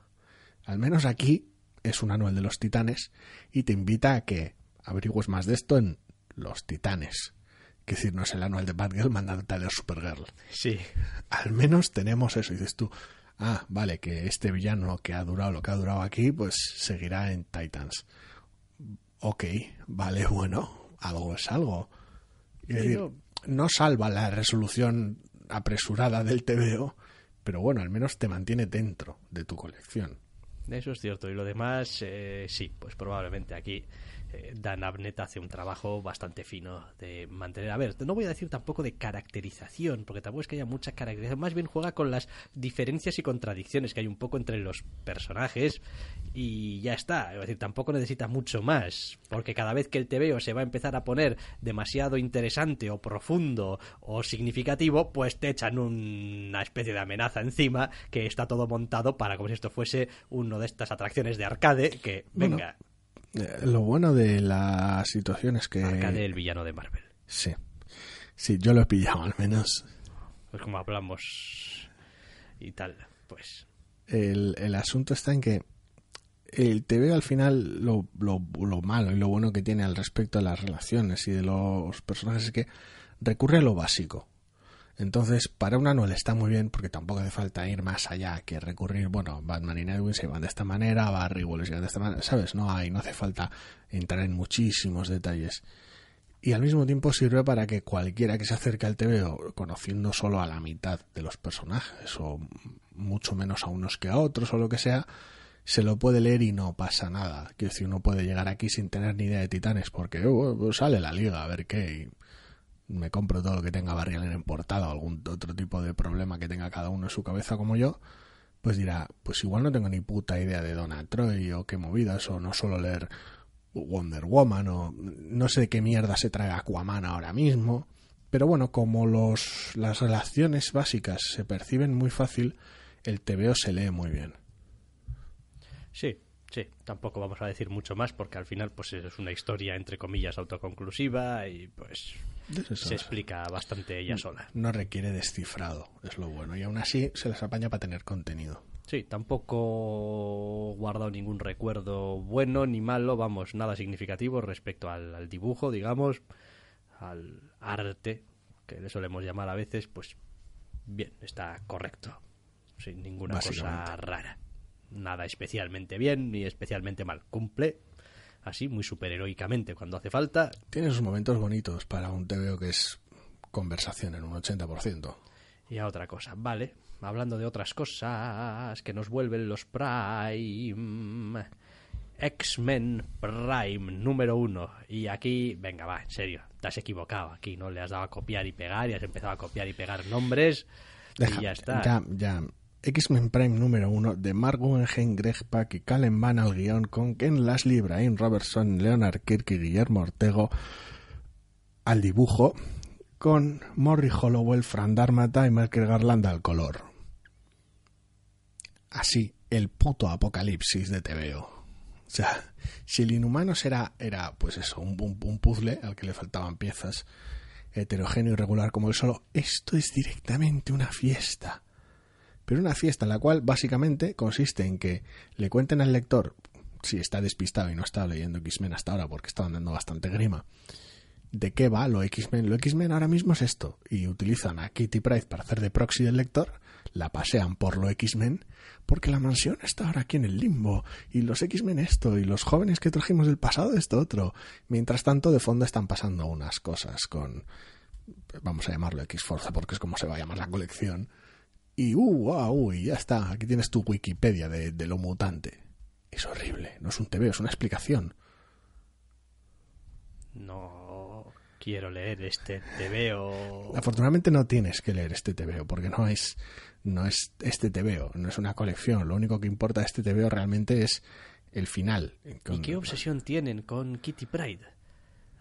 Al menos aquí es un anual de los titanes y te invita a que averigües más de esto en Los Titanes. Que decir, no es el anual de Batgirl mandándote a leer Supergirl. Sí. Al menos tenemos eso. Y dices tú, ah, vale, que este villano que ha durado lo que ha durado aquí, pues seguirá en Titans. Ok, vale, bueno, algo es algo. Es decir, no- salva la resolución apresurada del TVO, pero bueno, al menos te mantiene dentro de tu colección. Eso es cierto. Y lo demás, eh, sí, pues probablemente aquí Dan Abnett hace un trabajo bastante fino de mantener. A ver, no voy a decir tampoco de caracterización, porque tampoco es que haya mucha caracterización. Más bien juega con las diferencias y contradicciones que hay un poco entre los personajes y ya está. Es decir, tampoco necesita mucho más, porque cada vez que el TVO se va a empezar a poner demasiado interesante o profundo o significativo, pues te echan una especie de amenaza encima que está todo montado para como si esto fuese uno de estas atracciones de arcade que, venga, lo bueno de la situación es que... arcade el villano de Marvel. Sí. Sí, yo lo he pillado al menos. Pues como hablamos y tal, pues El, el asunto está en que el TV al final lo, lo, lo malo y lo bueno que tiene al respecto de las relaciones y de los personajes es que recurre a lo básico. Entonces, para un anual está muy bien porque tampoco hace falta ir más allá que recurrir, bueno, Batman y Nightwing se van de esta manera, Barry Wallace se van de esta manera, ¿sabes? No hay, no hace falta entrar en muchísimos detalles. Y al mismo tiempo sirve para que cualquiera que se acerque al TVO, conociendo solo a la mitad de los personajes, o mucho menos a unos que a otros, o lo que sea, se lo puede leer y no pasa nada. Quiero decir, uno puede llegar aquí sin tener ni idea de titanes, porque pues sale la liga, a ver qué. Me compro todo lo que tenga Barry Allen en portada o algún otro tipo de problema que tenga cada uno en su cabeza como yo, pues dirá, pues igual no tengo ni puta idea de Donna Troy o qué movidas, o no solo leer Wonder Woman, o no sé qué mierda se trae Aquaman ahora mismo. Pero bueno, como los, las relaciones básicas se perciben muy fácil, el TVO se lee muy bien. sí, sí, tampoco vamos a decir mucho más porque al final pues es una historia entre comillas autoconclusiva y pues Se explica bastante ella sola. No requiere descifrado, es lo bueno. Y aún así se les apaña para tener contenido. Sí, tampoco he guardado ningún recuerdo bueno ni malo, vamos, nada significativo respecto al, al dibujo, digamos, al arte, que le solemos llamar a veces, pues bien, está correcto, sin ninguna cosa rara. Nada especialmente bien ni especialmente mal. Cumple así, muy superheroicamente cuando hace falta. Tiene sus momentos bonitos para un TVO que es conversación en un 80%. Y a otra cosa, vale. Hablando de otras cosas que nos vuelven los Prime. X-Men Prime número uno. Y aquí, venga, va, en serio, te has equivocado aquí, ¿no? Le has dado a copiar y pegar y has empezado a copiar y pegar nombres. Deja, y ya está. Ya, ya. X-Men Prime número uno de Mark Guggenheim, Greg Pak y Calen Van al guion con Ken Lashley, Brian Robertson, Leonard Kirk y Guillermo Ortego al dibujo con Morrie Hollowell, Fran Dármata y Michael Garland al color. Así, el puto apocalipsis de TVO. O sea, si el Inhumanos era, era pues eso, un, un- un puzzle al que le faltaban piezas, heterogéneo y regular como el solo, esto es directamente una fiesta. Pero una fiesta en la cual básicamente consiste en que le cuenten al lector, si está despistado y no está leyendo X-Men hasta ahora porque estaban dando bastante grima, de qué va lo X-Men. Lo X-Men ahora mismo es esto. Y utilizan a Kitty Pryde para hacer de proxy del lector, la pasean por lo X-Men, porque la mansión está ahora aquí en el limbo, y los X-Men esto, y los jóvenes que trajimos del pasado esto otro. Mientras tanto, de fondo están pasando unas cosas con, vamos a llamarlo X-Force, porque es como se va a llamar la colección. Y uh, wow, y ya está, aquí tienes tu Wikipedia de, de lo mutante. Es horrible, no es un TV, es una explicación. No quiero leer este, te veo. Afortunadamente no tienes que leer este TVO, porque no es, no es este TVO, no es una colección. Lo único que importa de este TVO realmente es el final. ¿Y qué obsesión tienen con Kitty Pride?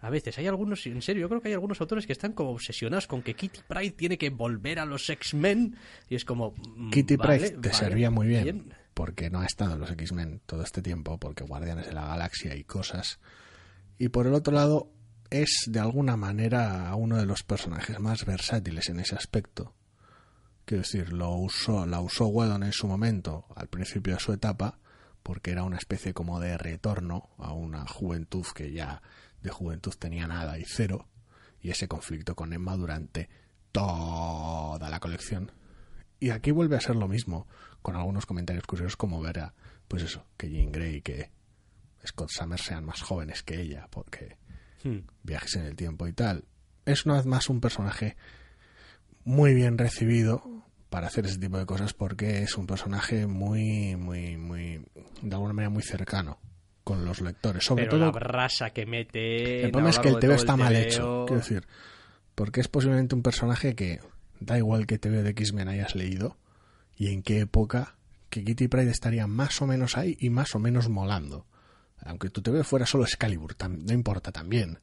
A veces hay algunos, en serio, yo creo que hay algunos autores que están como obsesionados con que Kitty Pride tiene que volver a los X-Men y es como... mm, Kitty vale, Pryde te vale, servía muy bien, porque no ha estado en los X-Men todo este tiempo, porque Guardianes de la Galaxia y cosas. Y por el otro lado, es de alguna manera uno de los personajes más versátiles en ese aspecto. Quiero decir, lo usó, la usó Whedon en su momento, al principio de su etapa, porque era una especie como de retorno a una juventud que ya de juventud tenía nada y cero, y ese conflicto con Emma durante toda la colección. Y aquí vuelve a ser lo mismo, con algunos comentarios curiosos como ver a, pues eso, que Jean Grey y que Scott Summers sean más jóvenes que ella, porque Hmm. viajes en el tiempo y tal. Es una vez más un personaje muy bien recibido para hacer ese tipo de cosas porque es un personaje muy, muy, muy, de alguna manera muy cercano con los lectores. Sobre Pero todo la brasa que mete... el problema es que el todo está mal TVO, hecho, quiero decir, porque es posiblemente un personaje que da igual que TVO de X-Men hayas leído y en qué época que Kitty Pryde estaría más o menos ahí y más o menos molando. Aunque tu TVO fuera solo Excalibur, no importa también.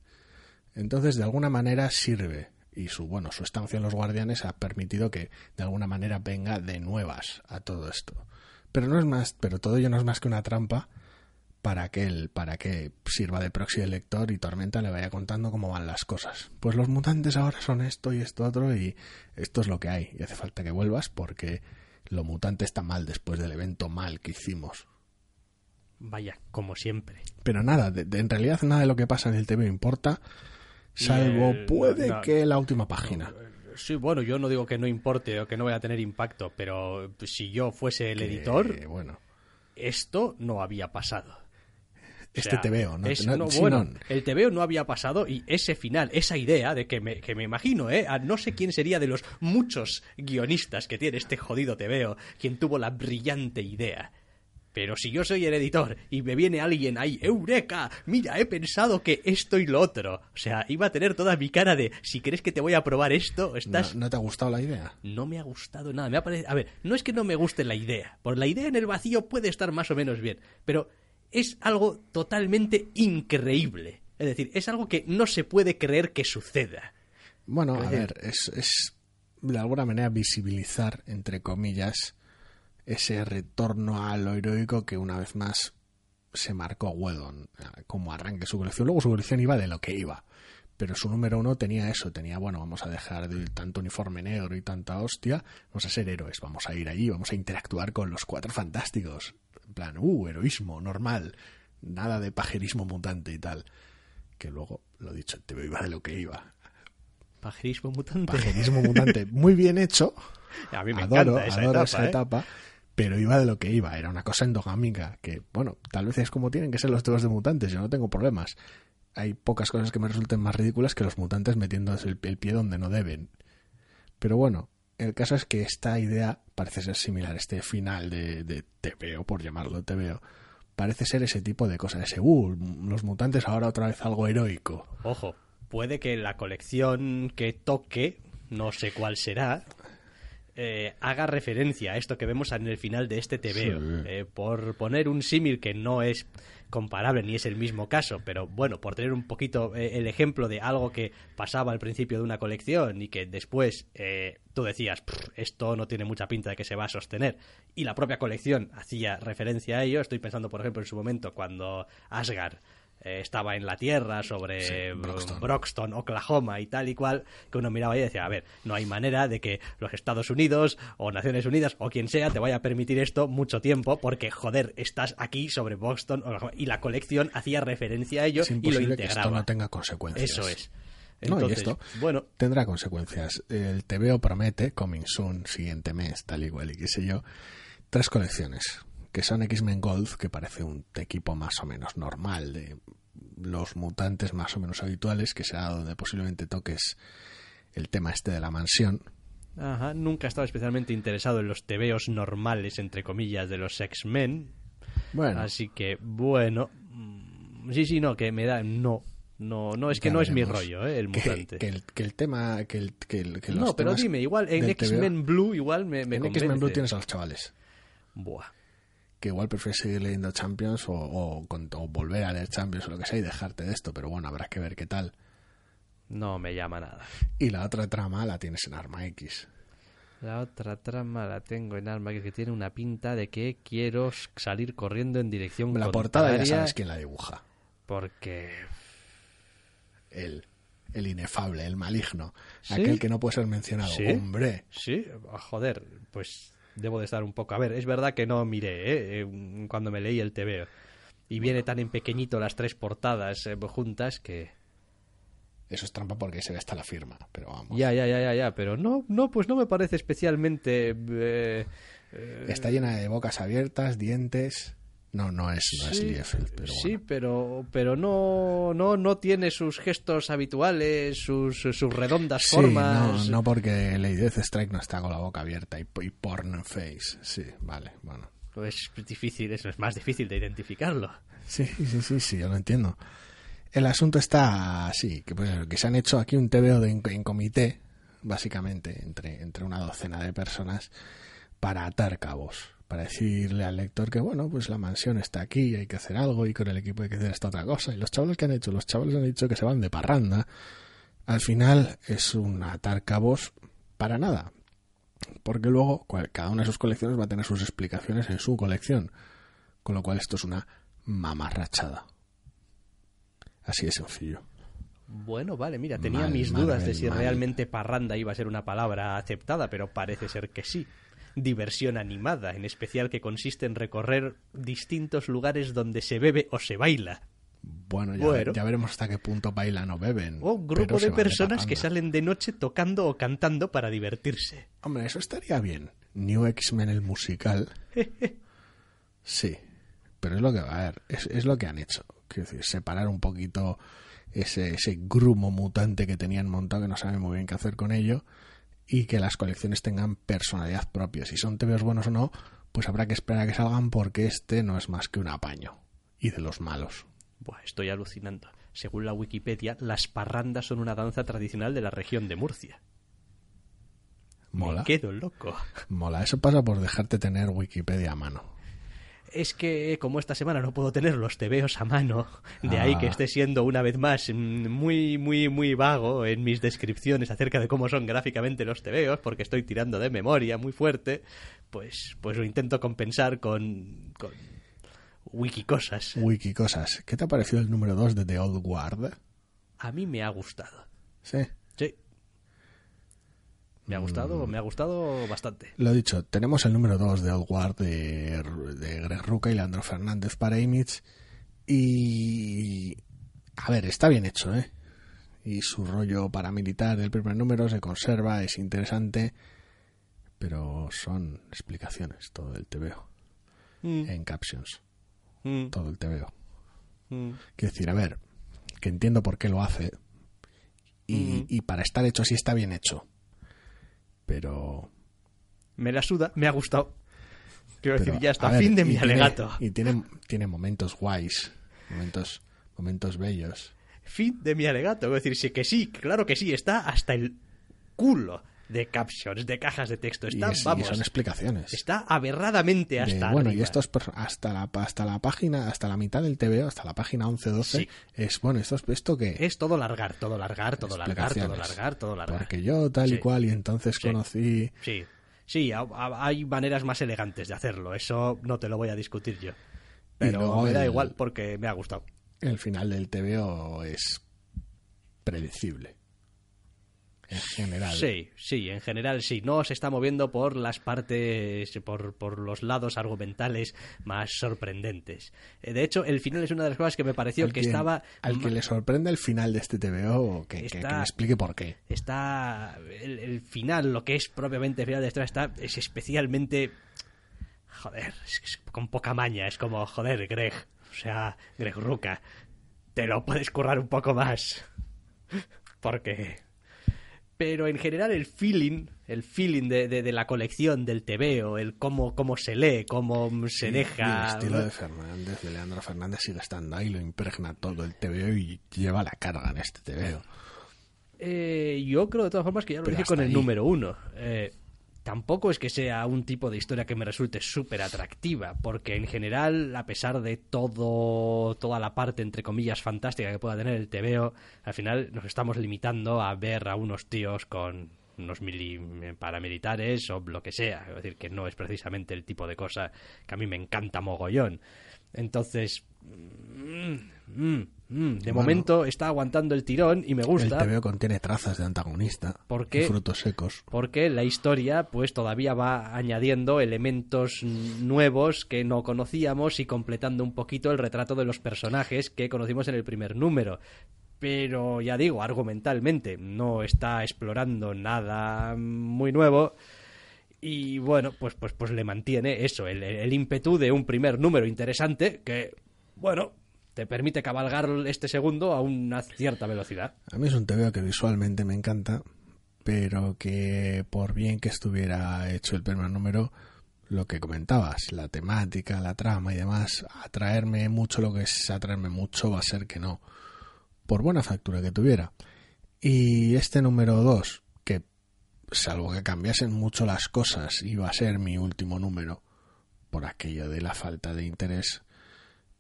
Entonces, de alguna manera sirve y su bueno, su estancia en los Guardianes ha permitido que de alguna manera venga de nuevas a todo esto. Pero no es más, pero todo ello no es más que una trampa para que él, para que sirva de proxy del lector y Tormenta le vaya contando cómo van las cosas. Pues los mutantes ahora son esto y esto otro y esto es lo que hay. Y hace falta que vuelvas porque lo mutante está mal después del evento mal que hicimos. Vaya, como siempre. Pero nada, de- de- en realidad nada de lo que pasa en el TV importa, salvo el- puede que la última página. Sí, bueno, yo no digo que no importe o que no vaya a tener impacto, pero si yo fuese el Que, editor, bueno, esto no había pasado. O este sea, TVO, no, es- no- no, bueno, no. el TVO no había pasado y ese final, esa idea de que me, que me imagino, ¿eh? A no sé quién sería de los muchos guionistas que tiene este jodido TVO, quien tuvo la brillante idea. Pero si yo soy el editor y me viene alguien ahí, ¡Eureka! Mira, he pensado que esto y lo otro. O sea, iba a tener toda mi cara de, si crees que te voy a probar esto, estás ¿No, no te ha gustado la idea? no me ha gustado nada. Me ha parecido... A ver, no es que no me guste la idea. Por la idea en el vacío puede estar más o menos bien. Pero es algo totalmente increíble. Es decir, es algo que no se puede creer que suceda. Bueno, a ver, es, es de alguna manera visibilizar, entre comillas, ese retorno a lo heroico que una vez más se marcó Whedon eh, como arranque su colección. Luego su colección iba de lo que iba. Pero su número uno tenía eso, tenía, bueno, vamos a dejar de tanto uniforme negro y tanta hostia, vamos a ser héroes, vamos a ir allí, vamos a interactuar con los cuatro fantásticos. En plan, uh, heroísmo, normal, nada de pajerismo mutante y tal. Que luego, lo dicho, te iba de lo que iba. Pajerismo mutante. Pajerismo mutante, muy bien hecho, A mí me adoro, encanta esa adoro etapa, esa ¿eh? etapa, pero iba de lo que iba, era una cosa endogámica, que bueno, tal vez es como tienen que ser los temas de mutantes, yo no tengo problemas. Hay pocas cosas que me resulten más ridículas que los mutantes metiéndose el, el pie donde no deben. Pero bueno, el caso es que esta idea parece ser similar, este final de, de TVO, por llamarlo TVO, parece ser ese tipo de cosas, ese, uh, los mutantes ahora otra vez algo heroico. Ojo, puede que la colección que toque, no sé cuál será, eh, haga referencia a esto que vemos en el final de este TVO. Sí. Eh, por poner un símil que no es comparable ni es el mismo caso, pero bueno, por tener un poquito eh, el ejemplo de algo que pasaba al principio de una colección y que después eh, tú decías, "Pff, esto no tiene mucha pinta de que se va a sostener, y la propia colección hacía referencia a ello, estoy pensando, por ejemplo, en su momento cuando Asgard eh, estaba en la Tierra sobre Sí, Broxton. Broxton, Oklahoma y tal y cual, que uno miraba y decía, a ver, no hay manera de que los Estados Unidos o Naciones Unidas o quien sea te vaya a permitir esto mucho tiempo porque, joder, estás aquí sobre Broxton, Oklahoma. y la colección hacía referencia a ello Es y lo imposible que integraba. esto no tenga consecuencias. Eso es. No, y Entonces, esto bueno, tendrá consecuencias. El TVO promete, coming soon, siguiente mes, tal y cual y qué sé yo, tres colecciones, que son X-Men Gold, que parece un equipo más o menos normal de los mutantes más o menos habituales, que será donde posiblemente toques el tema este de la mansión. Ajá, nunca he estado especialmente interesado en los tebeos normales, entre comillas, de los X-Men. Bueno, Así que, bueno. mm, Sí, sí, no, que me da. No. No, no, es que ya no es mi rollo, ¿eh? El que, mutante. que el, que el tema, que, el, que, el- que los no, pero dime, igual en X-Men Blue, igual me, me en X-Men Blue tienes a los chavales. Buah. Que igual prefieres seguir leyendo Champions o, o con- o volver a leer Champions o lo que sea y dejarte de esto, pero bueno, habrá que ver qué tal. No me llama nada. Y la otra trama la tienes en Arma X. La otra trama la tengo en Arma que tiene una pinta de que quiero salir corriendo en dirección La portada ya sabes quién la dibuja. Porque Él, el inefable, el maligno, ¿Sí? aquel que no puede ser mencionado. ¿Sí? Hombre, Sí, ah, joder, pues debo de estar un poco. A ver, es verdad que no miré ¿eh? Eh, cuando me leí el TVO. Y viene tan en pequeñito las tres portadas eh, juntas que. eso es trampa porque se ve hasta la firma, pero vamos. Ya, ya, ya, ya, ya. Pero no, no, pues no me parece especialmente. eh, eh, Está llena de bocas abiertas, dientes. No, no es, no es sí, Liefeld, pero sí, bueno. pero, pero no, no, no tiene sus gestos habituales, sus, sus redondas Sí, formas. no, no porque Lady Death Strike no está con la boca abierta y, y porn face. Sí, vale, bueno. Es difícil, eso es más difícil de identificarlo. Sí, sí, sí, sí, yo lo entiendo. El asunto está así, que, pues, que se han hecho aquí un TVO de, en comité, básicamente, entre, entre una docena de personas, para atar cabos, para decirle al lector que, bueno, pues la mansión está aquí, hay que hacer algo, y con el equipo hay que hacer esta otra cosa. Y los chavales que han hecho, los chavales han dicho que se van de parranda. Al final es un atar cabos para nada, porque luego cual- cada una de sus colecciones va a tener sus explicaciones en su colección, con lo cual esto es una mamarrachada. Así de sencillo. Bueno, vale, mira, tenía Mal, mis dudas de si realmente parranda iba a ser una palabra aceptada, pero parece ser que sí. Diversión animada, en especial que consiste en recorrer distintos lugares donde se bebe o se baila. Bueno, ya, Bueno. ya veremos hasta qué punto bailan o beben. O un grupo de personas que salen de noche tocando o cantando para divertirse. Hombre, eso estaría bien. New X-Men el musical. sí. Pero es lo que, a ver, es, es lo que han hecho. Quiero decir, separar un poquito ese, ese grumo mutante que tenían montado que no saben muy bien qué hacer con ello y que las colecciones tengan personalidad propia. Si son TVOs buenos o no, pues habrá que esperar a que salgan porque este no es más que un apaño. Y de los malos. Buah, estoy alucinando. Según la Wikipedia, las parrandas son una danza tradicional de la región de Murcia. Mola. Me quedo loco. Mola. Eso pasa por dejarte tener Wikipedia a mano. Es que como esta semana no puedo tener los tebeos a mano, de ahí Ah. que esté siendo una vez más mm, muy, muy, muy vago en mis descripciones acerca de cómo son gráficamente los tebeos, porque estoy tirando de memoria muy fuerte, pues, pues lo intento compensar con, con wikicosas. Wiki cosas. ¿Qué te ha parecido el número 2 de The Old Guard? A mí me ha gustado. Sí. Me ha Mm. gustado, me ha gustado bastante. Lo dicho, tenemos el número 2 de Old Guard de, de Greg Ruca y Leandro Fernández para Image. Y. A ver, está bien hecho, ¿eh? Y su rollo paramilitar del primer número se conserva, es interesante. Pero son explicaciones, todo el TVO. Mm, En captions, mm, todo el TVO. mm. Quiero decir, a ver, que entiendo por qué lo hace. Y para estar hecho así está bien hecho. Pero. Me la suda, me ha gustado. Quiero pero, decir, ya está, ver, fin de mi tiene- alegato. Y tiene, tiene momentos guays, momentos, momentos bellos. Fin de mi alegato. Es decir, sí que sí, claro que sí, está hasta el culo de captions, de cajas de texto. Está, es- y vamos, son explicaciones. está aberradamente De, hasta bueno, y esto es hasta la, hasta la página, hasta la mitad del TVO, hasta la página 11-12, Sí. es, bueno, esto, es- esto que... Es todo largar, todo largar, todo largar, todo largar, todo largar. Porque yo tal y Sí. cual, y entonces Sí. conocí... Sí, sí, ha- ha- hay maneras más elegantes de hacerlo, eso no te lo voy a discutir yo. Pero me da el- igual porque me ha gustado. El final del TVO es predecible. En general. Sí, sí, en general sí. No se está moviendo por las partes, por, por los lados argumentales más sorprendentes. Eh, De hecho, el final es una de las cosas que me pareció que estaba... Al que le sorprende el final de este TVO, que, que- me explique por qué. Está... El, el final, lo que es propiamente el final de esta, está, es especialmente... Joder, es, es con poca maña. Es como, joder, Greg. O sea, Greg Ruca. Te lo puedes currar un poco más. Porque... Pero en general el feeling, el feeling de, de- de la colección, del TVO, el cómo, cómo se lee, cómo se deja... el estilo de Fernández, de Leandro Fernández, sigue estando ahí, lo impregna todo el TVO y lleva la carga en este TVO. Eh, yo creo de todas formas que ya lo Pero dije con el ahí. número uno. Eh, tampoco es que sea un tipo de historia que me resulte súper atractiva, porque en general, a pesar de todo, toda la parte, entre comillas, fantástica que pueda tener el TVO, al final nos estamos limitando a ver a unos tíos con unos mili paramilitares o lo que sea. Es decir, que no es precisamente el tipo de cosa que a mí me encanta mogollón. Entonces, mm, mm, mm, de Bueno. momento está aguantando el tirón y me El gusta. TVO contiene trazas de antagonista ¿Por qué? y frutos secos. porque la historia pues todavía va añadiendo elementos nuevos que no conocíamos y completando un poquito el retrato de los personajes que conocimos en el primer número. Pero ya digo, argumentalmente no está explorando nada muy nuevo y bueno, pues pues pues le mantiene eso, el, el ímpetu de un primer número interesante que bueno, te permite cabalgar este segundo a una cierta velocidad. A mí es un TVO que visualmente me encanta, pero que por bien que estuviera hecho el primer número, lo que comentabas, la temática, la trama y demás, atraerme mucho lo que es atraerme mucho va a ser que no, por buena factura que tuviera. Y este número 2, que salvo que cambiasen mucho las cosas, iba a ser mi último número, por aquello de la falta de interés,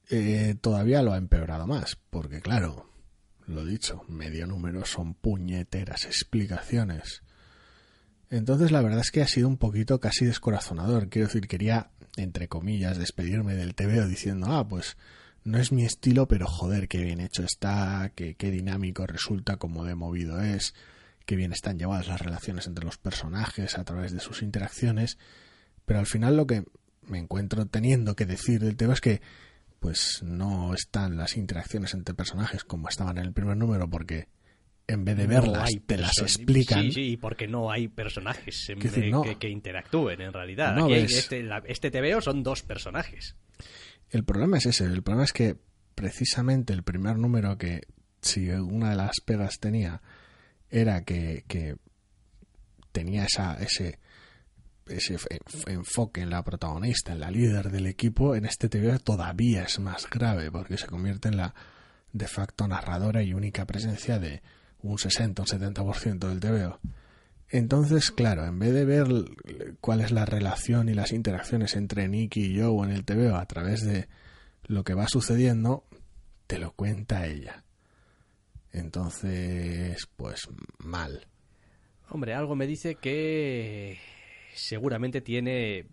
eh, todavía lo ha empeorado más, porque claro, lo dicho, medio número son puñeteras explicaciones. Entonces la verdad es que ha sido un poquito casi descorazonador. Quiero decir, quería, entre comillas, despedirme del TVO diciendo, ah, pues no es mi estilo, pero joder, qué bien hecho está, qué, dinámico resulta, cómo de movido es, qué bien están llevadas las relaciones entre los personajes a través de sus interacciones. Pero al final lo que me encuentro teniendo que decir del TVO es que pues no están las interacciones entre personajes como estaban en el primer número porque en vez de No verlas te las explican Sí, sí, y porque no hay personajes en- Quiero decir, no. que, que interactúen en realidad. No Aquí hay ves. este, la- este TVO son dos personajes. El problema es ese, el problema es que precisamente el primer número que si una de las pegas tenía era que, que tenía esa, ese, ese enfoque en la protagonista, en la líder del equipo, en este TV todavía es más grave porque se convierte en la de facto narradora y única presencia de un 60 o un 70% del TVO. Entonces, claro, en vez de ver cuál es la relación y las interacciones entre Nicky y Joe en el TVO a través de lo que va sucediendo, te lo cuenta ella. Entonces, pues mal. Hombre, algo me dice que seguramente tiene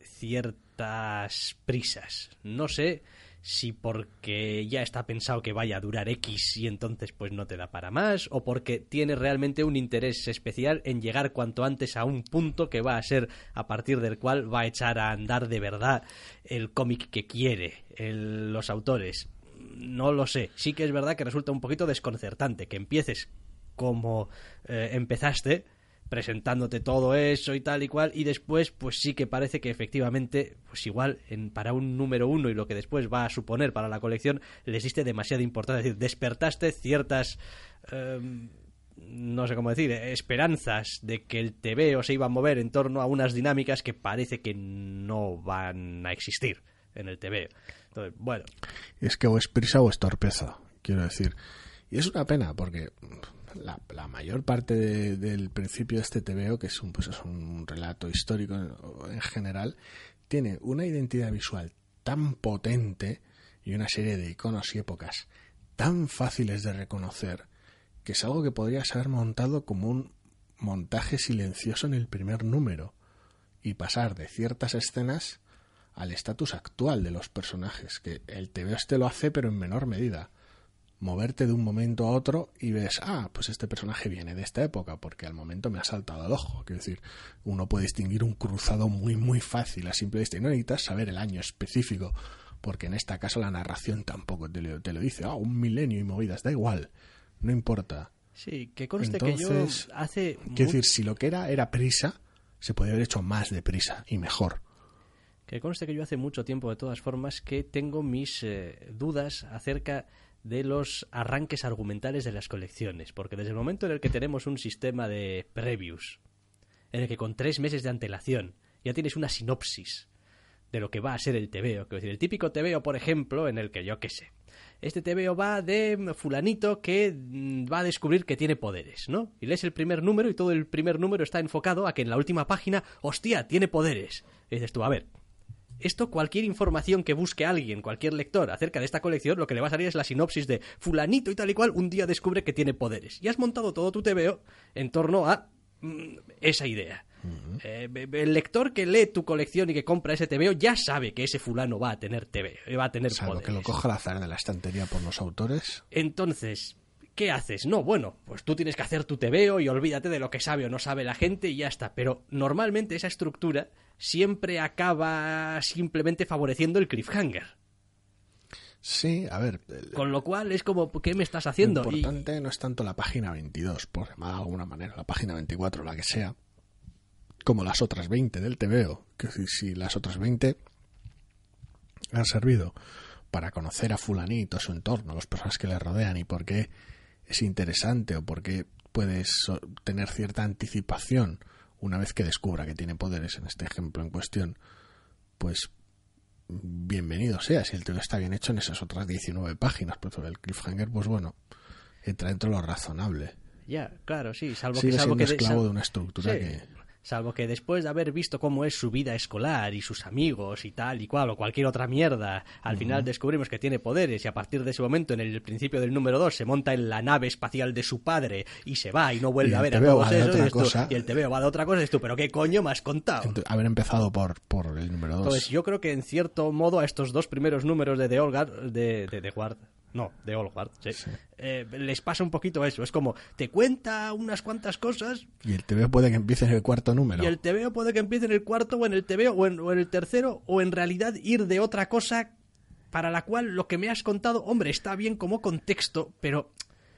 ciertas prisas. No sé si porque ya está pensado que vaya a durar X y entonces pues no te da para más, o porque tiene realmente un interés especial en llegar cuanto antes a un punto que va a ser a partir del cual va a echar a andar de verdad el cómic que quiere el- los autores. No lo sé. Sí que es verdad que resulta un poquito desconcertante que empieces como eh, empezaste presentándote todo eso y tal y cual y después pues sí que parece que efectivamente pues igual en, para un número uno y lo que después va a suponer para la colección les diste demasiada importancia. Es decir despertaste ciertas em, no sé cómo decir esperanzas de que el TVO se iba a mover en torno a unas dinámicas que parece que no van a existir en el TVO entonces bueno. Es que o es prisa o es torpeza, quiero decir. Y es una pena porque la, mayor parte de- del principio de este TVO, que es un, pues es un relato histórico en, en general, tiene una identidad visual tan potente y una serie de iconos y épocas tan fáciles de reconocer que es algo que podrías haber montado como un montaje silencioso en el primer número y pasar de ciertas escenas al estatus actual de los personajes, que el TV este lo hace pero en menor medida. Moverte de un momento a otro y ves, ah, pues este personaje viene de esta época, porque al momento me ha saltado al ojo. Quiero decir, uno puede distinguir un cruzado muy, muy fácil a simple vista. Y no necesitas saber el año específico, porque en este caso la narración tampoco te lo, te lo dice. Ah, un milenio y movidas, da igual, no importa. sí que conste Entonces, que yo hace Quiero decir, si lo que era era prisa, se podría haber hecho más de prisa y mejor. Que conste que yo hace mucho tiempo, de todas formas, que tengo mis eh, dudas acerca de los arranques argumentales de las colecciones. Porque desde el momento en el que tenemos un sistema de previews, en el que con tres meses de antelación ya tienes una sinopsis de lo que va a ser el TVO. Quiero decir, el típico TVO, por ejemplo, en el que yo qué sé. Este TVO va de fulanito que mm, va a descubrir que tiene poderes, ¿no? Y lees el primer número y todo el primer número está enfocado a que en la última página, hostia, tiene poderes. Y dices tú, a ver, esto cualquier información que busque alguien, cualquier lector acerca de esta colección, lo que le va a salir es la sinopsis de fulanito y tal y cual un día descubre que tiene poderes. Y has montado todo tu TVO en torno a mm, esa idea. Eh, el lector que lee tu colección y que compra ese TVO ya sabe que ese fulano va a tener TV, va a tener Salvo poderes. que lo coja al azar de la estantería por los autores. Entonces, ¿qué haces? No, bueno, pues tú tienes que hacer tu TVO y olvídate de lo que sabe o no sabe la gente y ya está. Pero normalmente esa estructura siempre acaba simplemente favoreciendo el cliffhanger. Sí, a ver, el- Con lo cual es como, ¿qué me estás lo haciendo? Y- importante no es tanto la página 22, por llamar de alguna manera, la página 24, la que sea, como las otras 20 del TVO. Que si, si las otras 20 han servido para conocer a fulanito, su entorno, las personas que le rodean y por qué es interesante o por qué puedes tener cierta anticipación una vez que descubra que tiene poderes en este ejemplo en cuestión, pues bienvenido sea si el TVO está bien hecho en esas otras 19 páginas, pero sobre el cliffhanger, pues bueno, entra dentro de lo razonable. Ya, claro, sí, salvo Sigue que... Salvo siendo que de- esclavo sal- de una estructura Sí, que... Salvo que después de haber visto cómo es su vida escolar y sus amigos y tal y cual o cualquier otra mierda, al final descubrimos que tiene poderes y a partir de ese momento en el principio del número 2 se monta en la nave espacial de su padre y se va y no vuelve Y a ver a todos va de otra y tú- y el TVO va de otra cosa y tú, pero qué coño me has contado. haber empezado por, por el número 2. Entonces yo creo que en cierto modo a estos dos primeros números de The Old Guard, de, de Guard, no, de Old Guard, sí, eh, les pasa un poquito eso. Es como, te cuenta unas cuantas cosas Y el TVO puede que empiece en el cuarto número. y el TVO puede que empiece en el cuarto o en el TVO o en, o en el tercero o en realidad ir de otra cosa para la cual lo que me has contado, hombre, está bien como contexto, pero,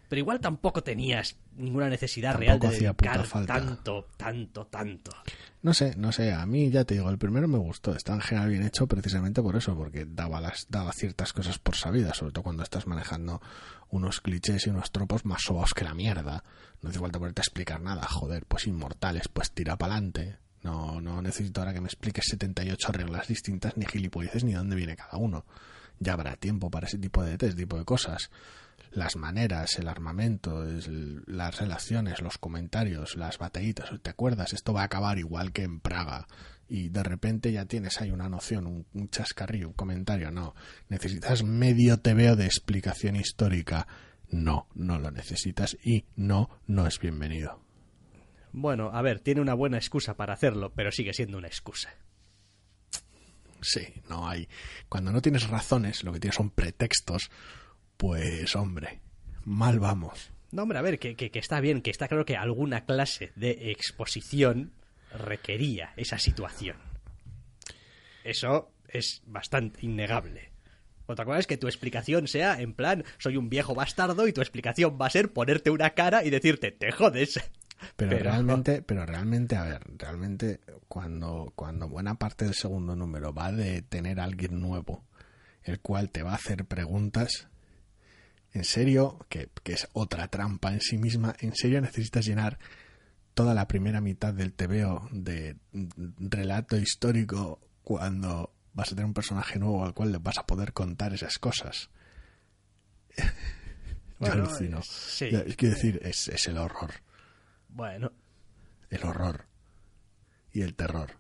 pero igual tampoco tenías ninguna necesidad real de dedicar tanto, tanto, tanto. No sé, no sé, a mí ya te digo, el primero me gustó, está en general bien hecho precisamente por eso, porque daba, las, daba ciertas cosas por sabidas, sobre todo cuando estás manejando unos clichés y unos tropos más sobaos que la mierda. No hace falta ponerte a explicar nada, joder, pues inmortales, pues tira pa'lante. No, no necesito ahora que me expliques 78 reglas distintas, ni gilipolleces, ni dónde viene cada uno. Ya habrá tiempo para ese tipo de, ese tipo de cosas. Las maneras, el armamento, el- las relaciones, los comentarios, las batallitas, ¿te acuerdas? Esto va a acabar igual que en Praga. Y de repente ya tienes ahí una noción, un, un chascarrillo, un comentario. No, necesitas medio tebeo de explicación histórica. No, no lo necesitas y no, no es bienvenido. Bueno, a ver, tiene una buena excusa para hacerlo, pero sigue siendo una excusa. Sí, no hay. Cuando no tienes razones, lo que tienes son pretextos, pues hombre, mal vamos. No, hombre, a ver, que, que- que está bien, que está claro que alguna clase de exposición requería esa situación. Eso es bastante innegable. Otra cosa es que tu explicación sea en plan, soy un viejo bastardo y tu explicación va a ser ponerte una cara y decirte, te jodes. Pero, realmente, pero realmente, a ver, realmente cuando, cuando buena parte del segundo número va de tener a alguien nuevo, el cual te va a hacer preguntas, en serio, que, que es otra trampa en sí misma, en serio necesitas llenar toda la primera mitad del TVO de relato histórico cuando vas a tener un personaje nuevo al cual le vas a poder contar esas cosas. Bueno, alucino. es- sí. Que decir, es, es el horror Bueno, el horror y el terror.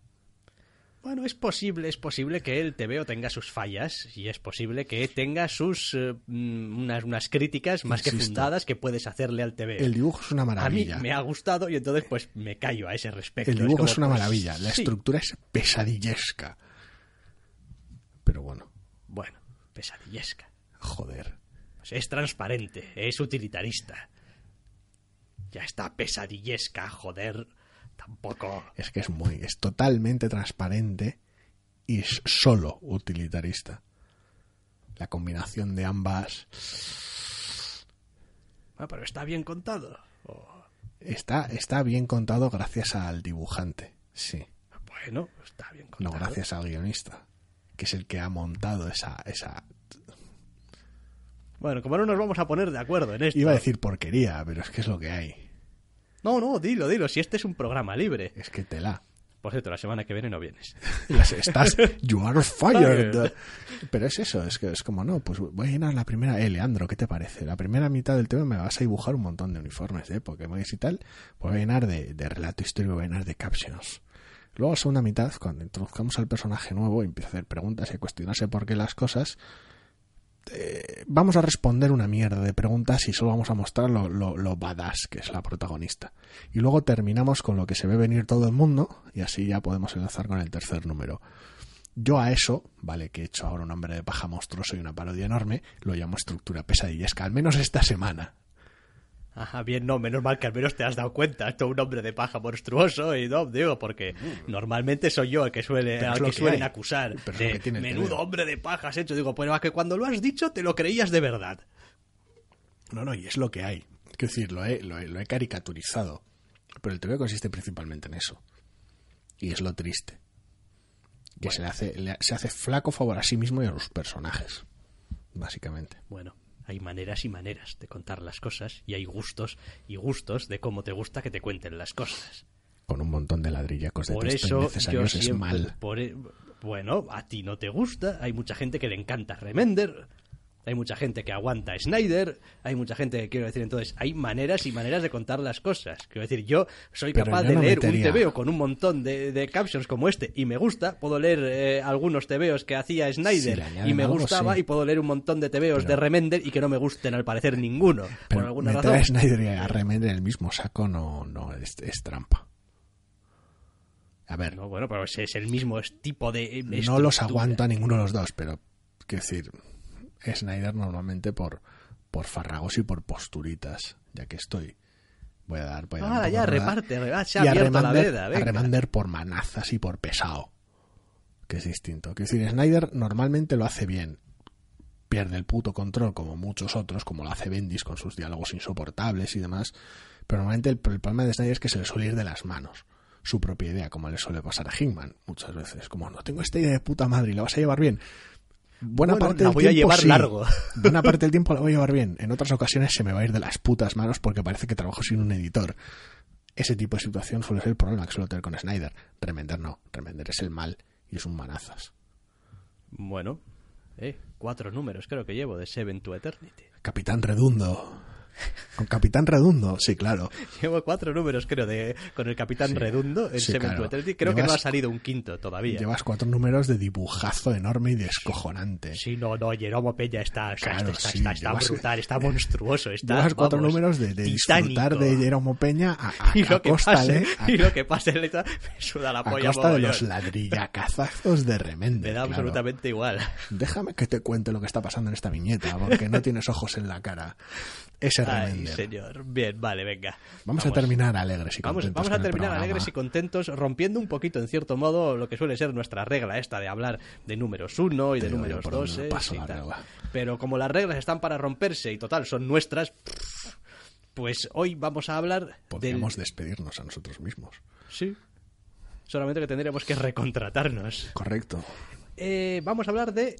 Bueno, es posible, es posible que el TVO tenga sus fallas y es posible que tenga sus eh, mm, unas, unas críticas más que fundadas que puedes hacerle al TVO. El dibujo es una A mí maravilla. me ha gustado y entonces pues me callo a ese respecto. El dibujo como, es una pues, maravilla. La sí. estructura es pesadillesca. Pero bueno, Bueno, pesadillesca. joder. Pues es transparente, es utilitarista. Ya está pesadillesca, joder. Tampoco. Es que es muy, es totalmente transparente y es solo utilitarista. La combinación de ambas Bueno, pero está bien contado. Está, está bien contado gracias al dibujante. Sí. bueno, está bien No contado. gracias al guionista. Que es el que ha montado esa, esa. Bueno, como no nos vamos a poner de acuerdo en esto. Iba a decir porquería, pero es que es lo que hay. No, no, dilo, dilo. Si este es un programa libre. Es que tela. Por cierto, la semana que viene no vienes. Las estás, you are fired. Pero es eso, es que es como, no, pues voy a llenar la primera. Eh, Leandro, ¿qué te parece? La primera mitad del tema me vas a dibujar un montón de uniformes de Pokémon y tal. Pues voy a llenar de, de relato histórico, voy a llenar de captions. Luego, la segunda mitad, cuando introduzcamos al personaje nuevo y empieza a hacer preguntas y a cuestionarse por qué las cosas, eh, vamos a responder una mierda de preguntas y solo vamos a mostrar lo, lo, lo badass que es la protagonista. Y luego terminamos con lo que se ve venir todo el mundo y así ya podemos enlazar con el tercer número. Yo a eso, vale, que he hecho ahora un hombre de paja monstruoso y una parodia enorme, lo llamo estructura pesadillesca, al menos esta semana. Ajá, bien, no, menos mal que al menos te has dado cuenta. Esto es un hombre de paja monstruoso y no, digo, porque normalmente soy yo el que suele, al que que suelen hay. acusar Pero de que menudo hombre de paja has hecho. Digo, pero a que cuando lo has dicho te lo creías de verdad. No, no, y es lo que hay. Quiero decir, lo he, lo he, lo he caricaturizado. Pero el TV consiste principalmente en eso. Y es lo triste. Que se, le hace, le- se hace flaco favor a sí mismo y a sus personajes. Básicamente. Bueno, hay maneras y maneras de contar las cosas y hay gustos y gustos de cómo te gusta que te cuenten las cosas. Con un montón de ladrillacos de Por texto eso yo es mal. por e- bueno, a ti no te gusta, hay mucha gente que le encanta Remender, hay mucha gente que aguanta a Snyder, hay mucha gente que quiero decir entonces, hay maneras y maneras de contar las cosas. Quiero decir, yo soy Pero capaz yo de no leer metería- un TVO con un montón de, de captions como este y me gusta, puedo leer eh, algunos TVOs que hacía Snyder y me algo, gustaba sí. y puedo leer un montón de TVOs Pero- de Remender y que no me gusten al parecer ninguno, por Pero alguna meter razón. a Snyder y a Remender en el mismo saco no, no es, es trampa. A ver, No, bueno, pero es el mismo tipo de... no los aguanto a ninguno de los dos, pero quiero decir, Snyder normalmente por, por farragos y por posturitas, ya que estoy. Voy a dar, voy a dar Ah, ya, reparte, re- ah, Y a la Remander, a. Remander por manazas y por pesado, que es distinto. Quiero decir, Snyder normalmente lo hace bien. Pierde el puto control como muchos otros, como lo hace Bendis con sus diálogos insoportables y demás. Pero normalmente el, el problema de Snyder es que se le suele ir de las manos su propia idea, como le suele pasar a Hickman muchas veces. Como, no tengo esta idea de puta madre y la vas a llevar bien. Buena Bueno, parte la del voy a tiempo llevar sí. largo. Buena parte del tiempo la voy a llevar bien. En otras ocasiones se me va a ir de las putas manos porque parece que trabajo sin un editor. Ese tipo de situación suele ser el problema que suelo tener con Snyder. Remender no. Remender es el mal y es un manazas. Bueno, eh, cuatro números creo que llevo de Seven to Eternity. Capitán Redundo. Con Capitán Redundo, sí, claro. Llevo cuatro números creo de con el Capitán Sí, Redundo en sí, claro. Creo que no ha salido un quinto todavía. Llevas cuatro números de dibujazo enorme y descojonante. Sí, no, no, Jeromo Peña está, Claro, está, sí, está, está llevas- brutal, está monstruoso, está Llevas cuatro vamos, números de, de disfrutar de Jerome Peña a, a, y lo a costa, pase, a, y lo que pase me suda la a polla costa de los ladrillacazazos de Me Remender. da claro. absolutamente igual. Déjame que te cuente lo que está pasando en esta viñeta, porque no tienes ojos en la cara. Ese Ay, señor. Bien, vale, venga. Vamos, a terminar alegres y contentos vamos a terminar alegres y contentos, rompiendo un poquito, en cierto modo, lo que suele ser nuestra regla esta de hablar de números uno y Te de números por dónde dos. me paso la y tal. regla. Pero como las reglas están para romperse y total son nuestras, pues hoy vamos a hablar Podríamos del... despedirnos a nosotros mismos. Sí. Solamente que tendríamos que recontratarnos. Correcto. Eh, vamos a hablar de...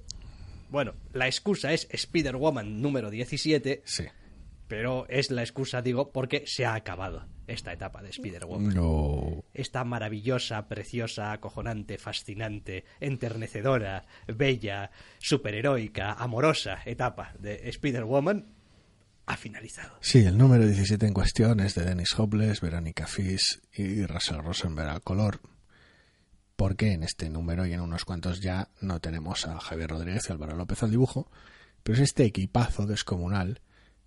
Bueno, la excusa es Spider-Woman número 17, Sí. Pero es la excusa, digo, porque se ha acabado esta etapa de Spider-Woman. No. esta maravillosa, preciosa, acojonante, fascinante, enternecedora, bella, superheroica, amorosa etapa de Spider-Woman ha finalizado. Sí, el número 17 en cuestión es de Dennis Hopeless, Verónica Fish y Russell Rosenberg al color. Porque en este número y en unos cuantos ya no tenemos a Javier Rodríguez y Álvaro López al dibujo, pero es este equipazo descomunal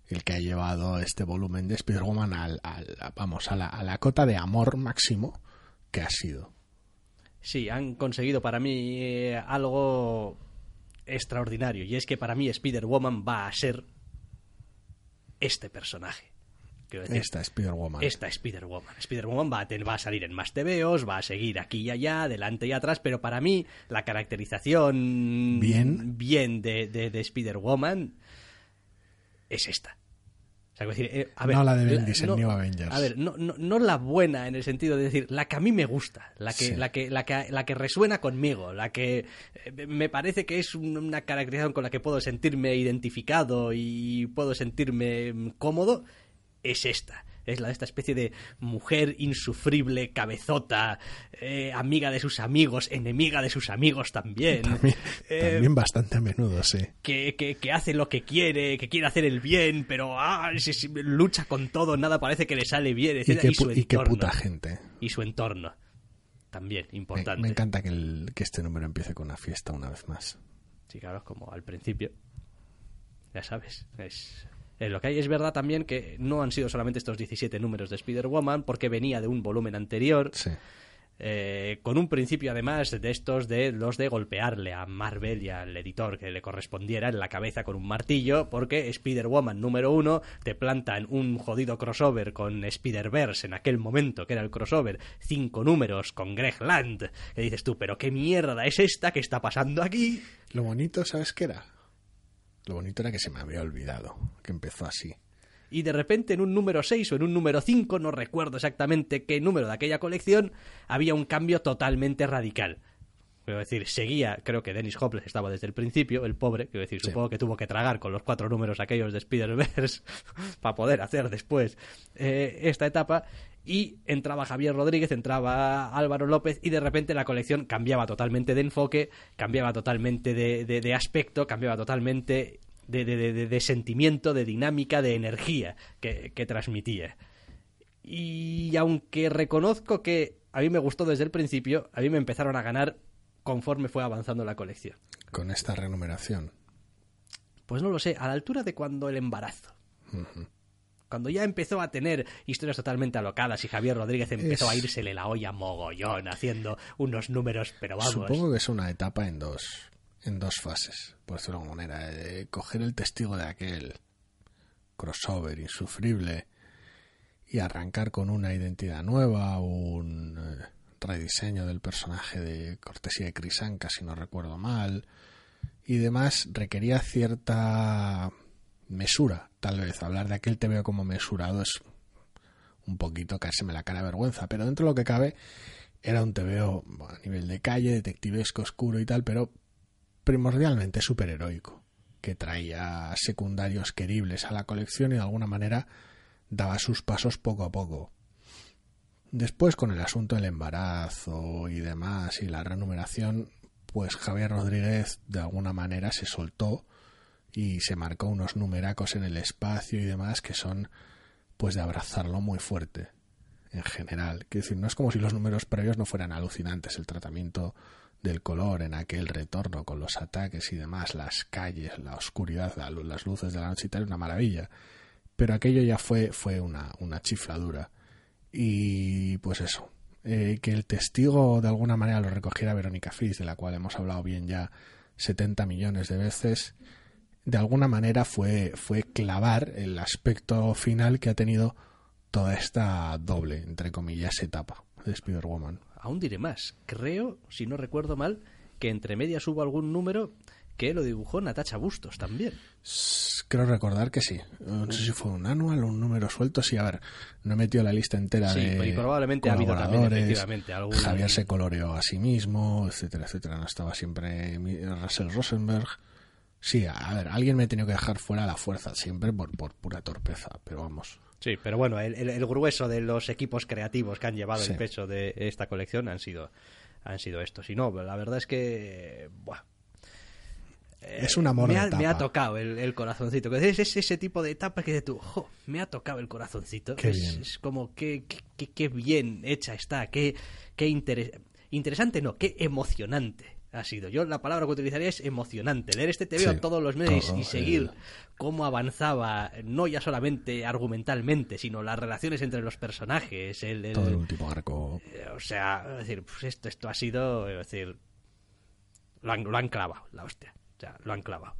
el que ha llevado este volumen de Spider-Woman al, al- vamos, a la, a la cota de amor máximo que ha sido. Sí, han conseguido para mí eh, algo extraordinario, y es que para mí Spider-Woman va a ser este personaje. Decir, Esta Spider-Woman. esta Spider-Woman. Spider-Woman va va a salir en más TVOs, va a seguir aquí y allá, adelante y atrás, pero para mí la caracterización Bien. bien de, de, de Spider-Woman es esta. O sea, quiero decir, eh, a ver, No la de en no- New Avengers. A ver, no, no, no la buena en el sentido de decir, la que a mí me gusta, la que, Sí. la que, la que, la que resuena conmigo, la que eh, me parece que es un- una caracterización con la que puedo sentirme identificado y puedo sentirme mm, cómodo, es esta. Es la de esta especie de mujer insufrible, cabezota, eh, amiga de sus amigos, enemiga de sus amigos también. También, Eh, también bastante a menudo, sí. que, que, que hace lo que quiere, que quiere hacer el bien, pero ah, lucha con todo, nada parece que le sale bien, Y etc. qué, Y, su pu- y qué entorno. puta gente. Y su entorno. También, Me, importante. me encanta que, el- que este número empiece con una fiesta una vez más. Sí, claro, como al principio. Ya sabes, es, es lo que hay. Es verdad también que no han sido solamente estos 17 números de Spider-Woman, porque venía de un volumen anterior, Sí. eh, con un principio además de estos de los de golpearle a Marvel y al editor que le correspondiera en la cabeza con un martillo, porque Spider-Woman número uno te plantan un jodido crossover con Spider-Verse en aquel momento, que era el crossover, cinco números con Greg Land, que dices tú, pero qué mierda es esta que está pasando aquí. Lo bonito, ¿sabes qué era? Lo bonito era que se me había olvidado, que empezó así. y de repente en un número 6 o en un número 5, no recuerdo exactamente qué número de aquella colección, había un cambio totalmente radical. Quiero decir, seguía, creo que Dennis Hopeless estaba desde el principio, el pobre, quiero decir, Sí. supongo que tuvo que tragar con los cuatro números aquellos de Spider-Verse para poder hacer después eh, esta etapa. Y entraba Javier Rodríguez, entraba Álvaro López y de repente la colección cambiaba totalmente de enfoque, cambiaba totalmente de, de- de aspecto, cambiaba totalmente de, de- de- de- de sentimiento, de dinámica, de energía que, que transmitía. Y aunque reconozco que a mí me gustó desde el principio, a mí me empezaron a ganar conforme fue avanzando la colección. Con esta renumeración. Pues no lo sé, a la altura de cuando el embarazo. Cuando ya empezó a tener historias totalmente alocadas y Javier Rodríguez empezó Es- a írsele la olla mogollón haciendo unos números, pero vamos. Supongo que es una etapa en dos, en dos fases, por decirlo de alguna manera. Eh, coger el testigo de aquel crossover insufrible y arrancar con una identidad nueva, un eh, rediseño del personaje de cortesía de Crisanca, si no recuerdo mal, y demás, requería cierta mesura, tal vez. Hablar de aquel te veo como mesurado es un poquito caérseme la cara vergüenza, pero dentro de lo que cabe era un TVO a nivel de calle, detectivesco, oscuro y tal, pero primordialmente superheroico, que traía secundarios queribles a la colección y de alguna manera daba sus pasos poco a poco. Después, con el asunto del embarazo y demás y la renumeración, pues Javier Rodríguez de alguna manera se soltó y se marcó unos numeracos en el espacio y demás que son pues de abrazarlo muy fuerte en general. Quiero decir, no es como si los números previos no fueran alucinantes. El tratamiento del color en aquel retorno con los ataques y demás, las calles, la oscuridad, la lu- las luces de la noche y tal, una maravilla. Pero aquello ya fue, fue una, una chifladura. Y pues eso, eh, que el testigo de alguna manera lo recogiera Verónica Fris, de la cual hemos hablado bien ya 70 millones de veces, de alguna manera fue, fue clavar el aspecto final que ha tenido toda esta doble, entre comillas, etapa de Spider-Woman. Aún diré más. Creo, si no recuerdo mal, que entre medias hubo algún número que lo dibujó Natacha Bustos también. Creo recordar que sí. No sé si fue un anual o un número suelto. Sí, a ver, no he metido la lista entera Sí, de y probablemente ha habido también, colaboradores. efectivamente, algún- Javier se coloreó a sí mismo, etcétera, etcétera. No estaba siempre Russell Rosenberg. Sí, a ver, alguien me ha tenido que dejar fuera a la fuerza, siempre por, por pura torpeza, pero vamos. Sí, pero bueno, el, el- el grueso de los equipos creativos que han llevado Sí. el peso de esta colección han sido, han sido estos. Y no, la verdad es que... buah, Es un amor me, de ha, me ha tocado el, el corazoncito. Es, es ese tipo de etapa que de tú, jo, me ha tocado el corazoncito. Qué es, bien. es como que qué, qué- qué bien hecha está, qué, qué interes- interesante, no, qué emocionante ha sido. Yo la palabra que utilizaría es emocionante. Leer este TVO Sí, todos los meses todo y seguir cómo avanzaba, no ya solamente argumentalmente, sino las relaciones entre los personajes, el, el- Todo el último arco. eh, o sea, es decir, pues esto, esto ha sido, es decir, lo han, lo han clavado, la hostia. O sea, lo han clavado.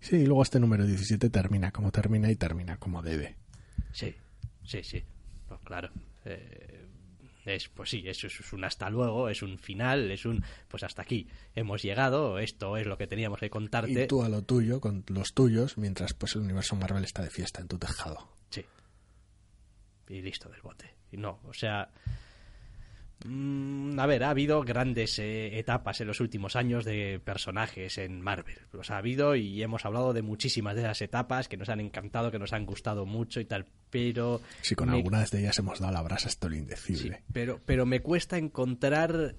Sí, y luego este número 17 termina como termina y termina como debe. Sí, sí, sí. Pues claro. eh, es, pues sí, eso es un hasta luego, es un final, es un pues hasta aquí. Hemos llegado, esto es lo que teníamos que contarte. Y tú a lo tuyo, con los tuyos, mientras pues el universo Marvel está de fiesta en tu tejado. Sí. Y listo del bote. Y no, o sea. Mm, a ver, ha habido grandes eh, etapas en los últimos años de personajes en Marvel. Los ha habido y hemos hablado de muchísimas de esas etapas que nos han encantado, que nos han gustado mucho y tal. Pero. Sí, con me- algunas de ellas hemos dado la brasa hasta lo sí, indecible. pero, pero me cuesta encontrar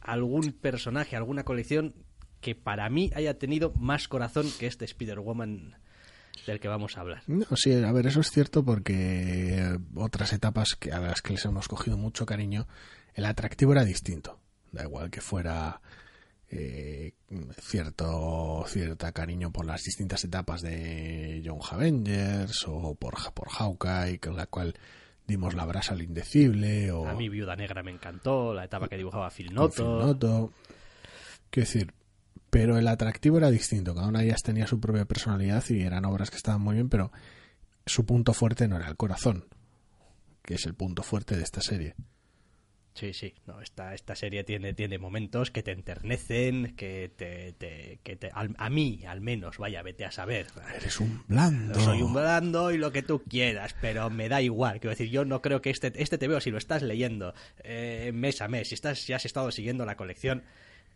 algún personaje, alguna colección que para mí haya tenido más corazón que este Spider-Woman del que vamos a hablar. No, sí, a ver, eso es cierto porque eh, otras etapas que, a las que les hemos cogido mucho cariño, el atractivo era distinto. Da igual que fuera eh, cierto cierta cariño por las distintas etapas de Young Avengers o por, por Hawkeye, con la cual dimos la brasa al indecible o A mí Viuda Negra me encantó, la etapa que dibujaba Phil Noto. Phil Noto. Quiero decir, pero el atractivo era distinto. Cada una de ellas tenía su propia personalidad y eran obras que estaban muy bien, pero su punto fuerte no era el corazón, que es el punto fuerte de esta serie. Sí, sí, no, esta, esta serie tiene, tiene momentos que te enternecen, que te... te- que te al- a mí, al menos, vaya, vete a saber. Eres un blando. Soy un blando y lo que tú quieras, pero me da igual. Quiero decir, yo no creo que este, este te veo si lo estás leyendo eh, mes a mes, si estás, si has estado siguiendo la colección,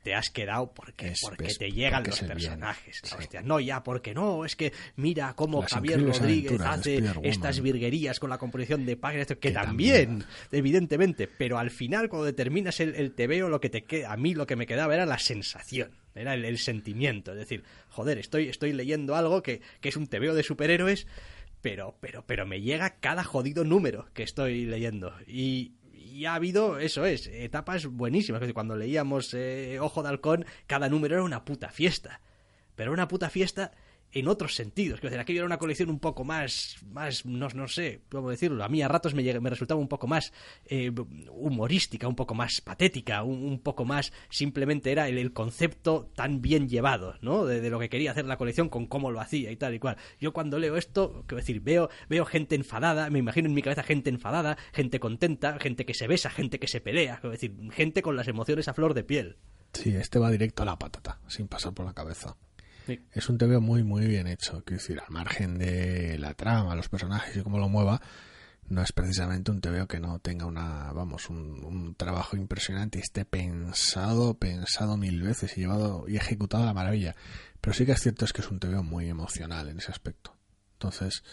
te has quedado porque, Es- porque es- te llegan porque los personajes. sí. Hostia, no ya, porque no, es que mira cómo Las Javier Rodríguez hace estas virguerías con la composición de páginas, que, Que también, evidentemente, pero al final cuando determinas el, el tebeo, lo que te queda, a mí lo que me quedaba era la sensación, era el, el sentimiento, es decir, joder, estoy, estoy leyendo algo que, que es un tebeo de superhéroes, pero, pero, pero me llega cada jodido número que estoy leyendo. Y, y ha habido, eso es, etapas buenísimas. Cuando leíamos eh, Ojo de Halcón, cada número era una puta fiesta. Pero una puta fiesta en otros sentidos. Quiero decir, aquí era una colección un poco más, más no, no sé cómo decirlo. A mí a ratos me, me resultaba un poco más eh, humorística, un poco más patética, un, un poco más simplemente era el, el concepto tan bien llevado, ¿no? De, de lo que quería hacer la colección con cómo lo hacía y tal y cual. Yo cuando leo esto, quiero decir, veo, veo gente enfadada, me imagino en mi cabeza gente enfadada, gente contenta, gente que se besa, gente que se pelea, quiero decir, gente con las emociones a flor de piel. Sí, este va directo a la patata, sin pasar por la cabeza. Es un TV muy, muy bien hecho. Quiero decir, al margen de la trama, los personajes y cómo lo mueva, no es precisamente un TVO que no tenga una, vamos, un, un trabajo impresionante y esté pensado, pensado mil veces y llevado y ejecutado a la maravilla. Pero sí que es cierto es que es un TVO muy emocional en ese aspecto. Entonces,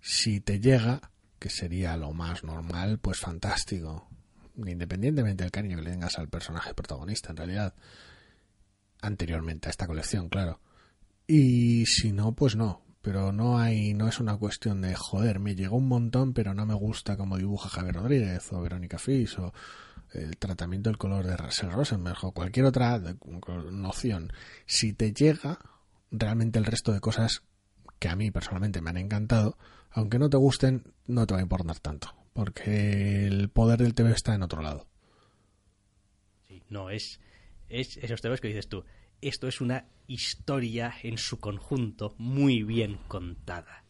si te llega, que sería lo más normal, pues fantástico. Independientemente del cariño que le tengas al personaje protagonista, en realidad. Anteriormente a esta colección, claro. Y si no, pues no. Pero no hay, no es una cuestión de joder, me llegó un montón, pero no me gusta como dibuja Javier Rodríguez o Verónica Fis o el tratamiento del color de Russell Rosenberg o cualquier otra noción. Si te llega realmente el resto de cosas que a mí personalmente me han encantado, aunque no te gusten, no te va a importar tanto, porque el poder del TV está en otro lado. Sí, no, es, es esos temas que dices tú. Esto es una historia en su conjunto muy bien contada.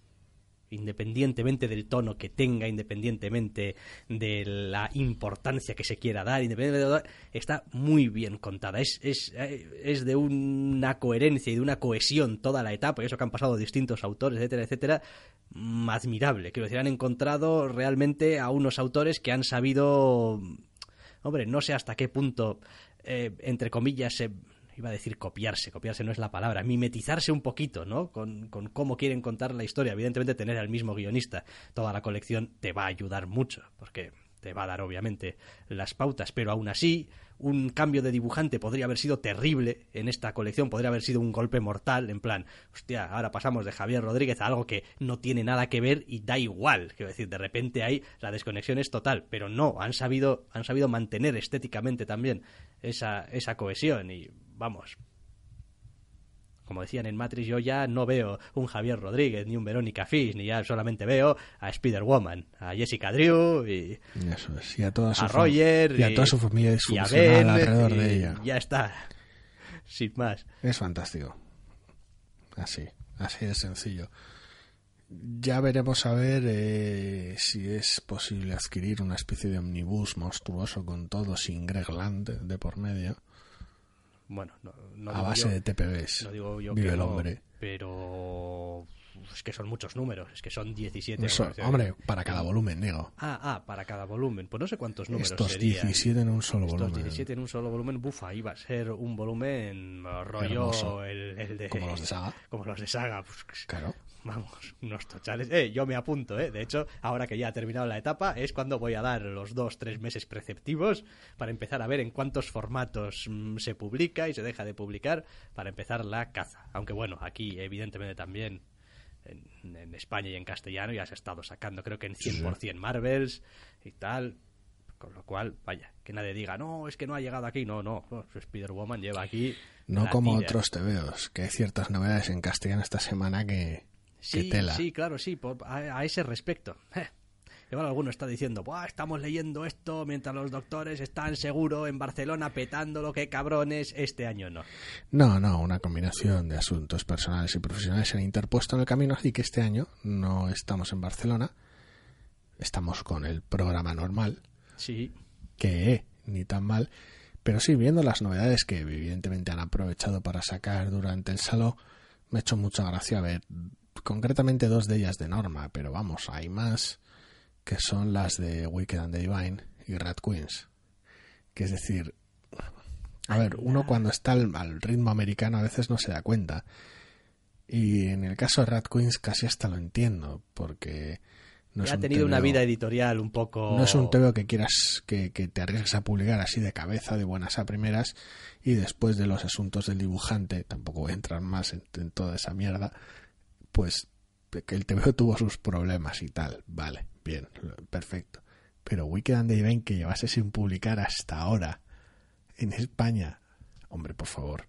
Independientemente del tono que tenga, independientemente de la importancia que se quiera dar, independientemente de está muy bien contada. Es, es, eh, es de una coherencia y de una cohesión toda la etapa, y eso que han pasado distintos autores, etcétera, etcétera, admirable. Quiero decir, han encontrado realmente a unos autores que han sabido hombre, no sé hasta qué punto, eh, entre comillas, se iba a decir copiarse, copiarse no es la palabra, mimetizarse un poquito, ¿no? Con, con cómo quieren contar la historia. Evidentemente, tener al mismo guionista toda la colección te va a ayudar mucho, porque te va a dar, obviamente, las pautas, pero aún así, un cambio de dibujante podría haber sido terrible en esta colección, podría haber sido un golpe mortal, en plan, hostia, ahora pasamos de Javier Rodríguez a algo que no tiene nada que ver y da igual, quiero decir, de repente ahí la desconexión es total, pero no, han sabido, han sabido mantener estéticamente también esa, esa cohesión y vamos, como decían en Matrix, yo ya no veo un Javier Rodríguez ni un Verónica Fish, ni ya solamente veo a Spider-Woman, a Jessica Drew y Eso es, y a toda su, a Roger y a toda su familia y a disfuncional Ben, alrededor y de ella. Ya está, sin más. Es fantástico. Así, así de sencillo. Ya veremos a ver eh, si es posible adquirir una especie de omnibus monstruoso con todo sin Greg Land de por medio, Bueno, no, no a base yo- de TPBs. no digo yo Vive que el no, hombre. pero Es que son muchos números, es que son 17. Eso, parece. hombre, para cada volumen, digo. Ah, ah, para cada volumen. Pues no sé cuántos números Estos serían. 17 en un solo Estos volumen. 17 en un solo volumen, bufa, iba a ser un volumen eh, rollo el de... Como los de Saga. Como los de Saga, pues, Claro. Vamos, unos tochales. Eh, yo me apunto, ¿eh? De hecho, ahora que ya ha terminado la etapa, es cuando voy a dar los dos, tres meses preceptivos para empezar a ver en cuántos formatos mm, se publica y se deja de publicar para empezar la caza. Aunque bueno, aquí evidentemente también en, en España y en castellano ya se ha estado sacando, creo que en 100% Marvels y tal. Con lo cual, vaya, que nadie diga, no, es que no ha llegado aquí. No, no, no, Spider-Woman lleva aquí. No como tira. otros TVOs, que hay ciertas novedades en castellano esta semana que Sí, claro, sí, por- a, a ese respecto. Igual alguno está diciendo, Buah, estamos leyendo esto mientras los doctores están seguro en Barcelona petándolo, que cabrones, este año no. No, no, una combinación de asuntos personales y profesionales se han interpuesto en el camino, así que este año no estamos en Barcelona, estamos con el programa normal, Sí, que eh, ni tan mal, pero sí, viendo las novedades que evidentemente han aprovechado para sacar durante el salón, me ha hecho mucha gracia ver concretamente dos de ellas de norma, pero vamos, hay más que son las de Wicked and the Divine y Rat Queens. Que es decir, a ver, uno cuando está al, al ritmo americano a veces no se da cuenta. Y en el caso de Rat Queens casi hasta lo entiendo, porque no es ha un tenido una vida editorial un poco... no es un TVO que quieras que, que te arriesgues a publicar así de cabeza, de buenas a primeras, y después de los asuntos del dibujante, tampoco voy a entrar más en, en toda esa mierda, pues que el TVO tuvo sus problemas y tal. Vale, bien, perfecto. Pero Wicked and the que llevase sin publicar hasta ahora en España, hombre, por favor.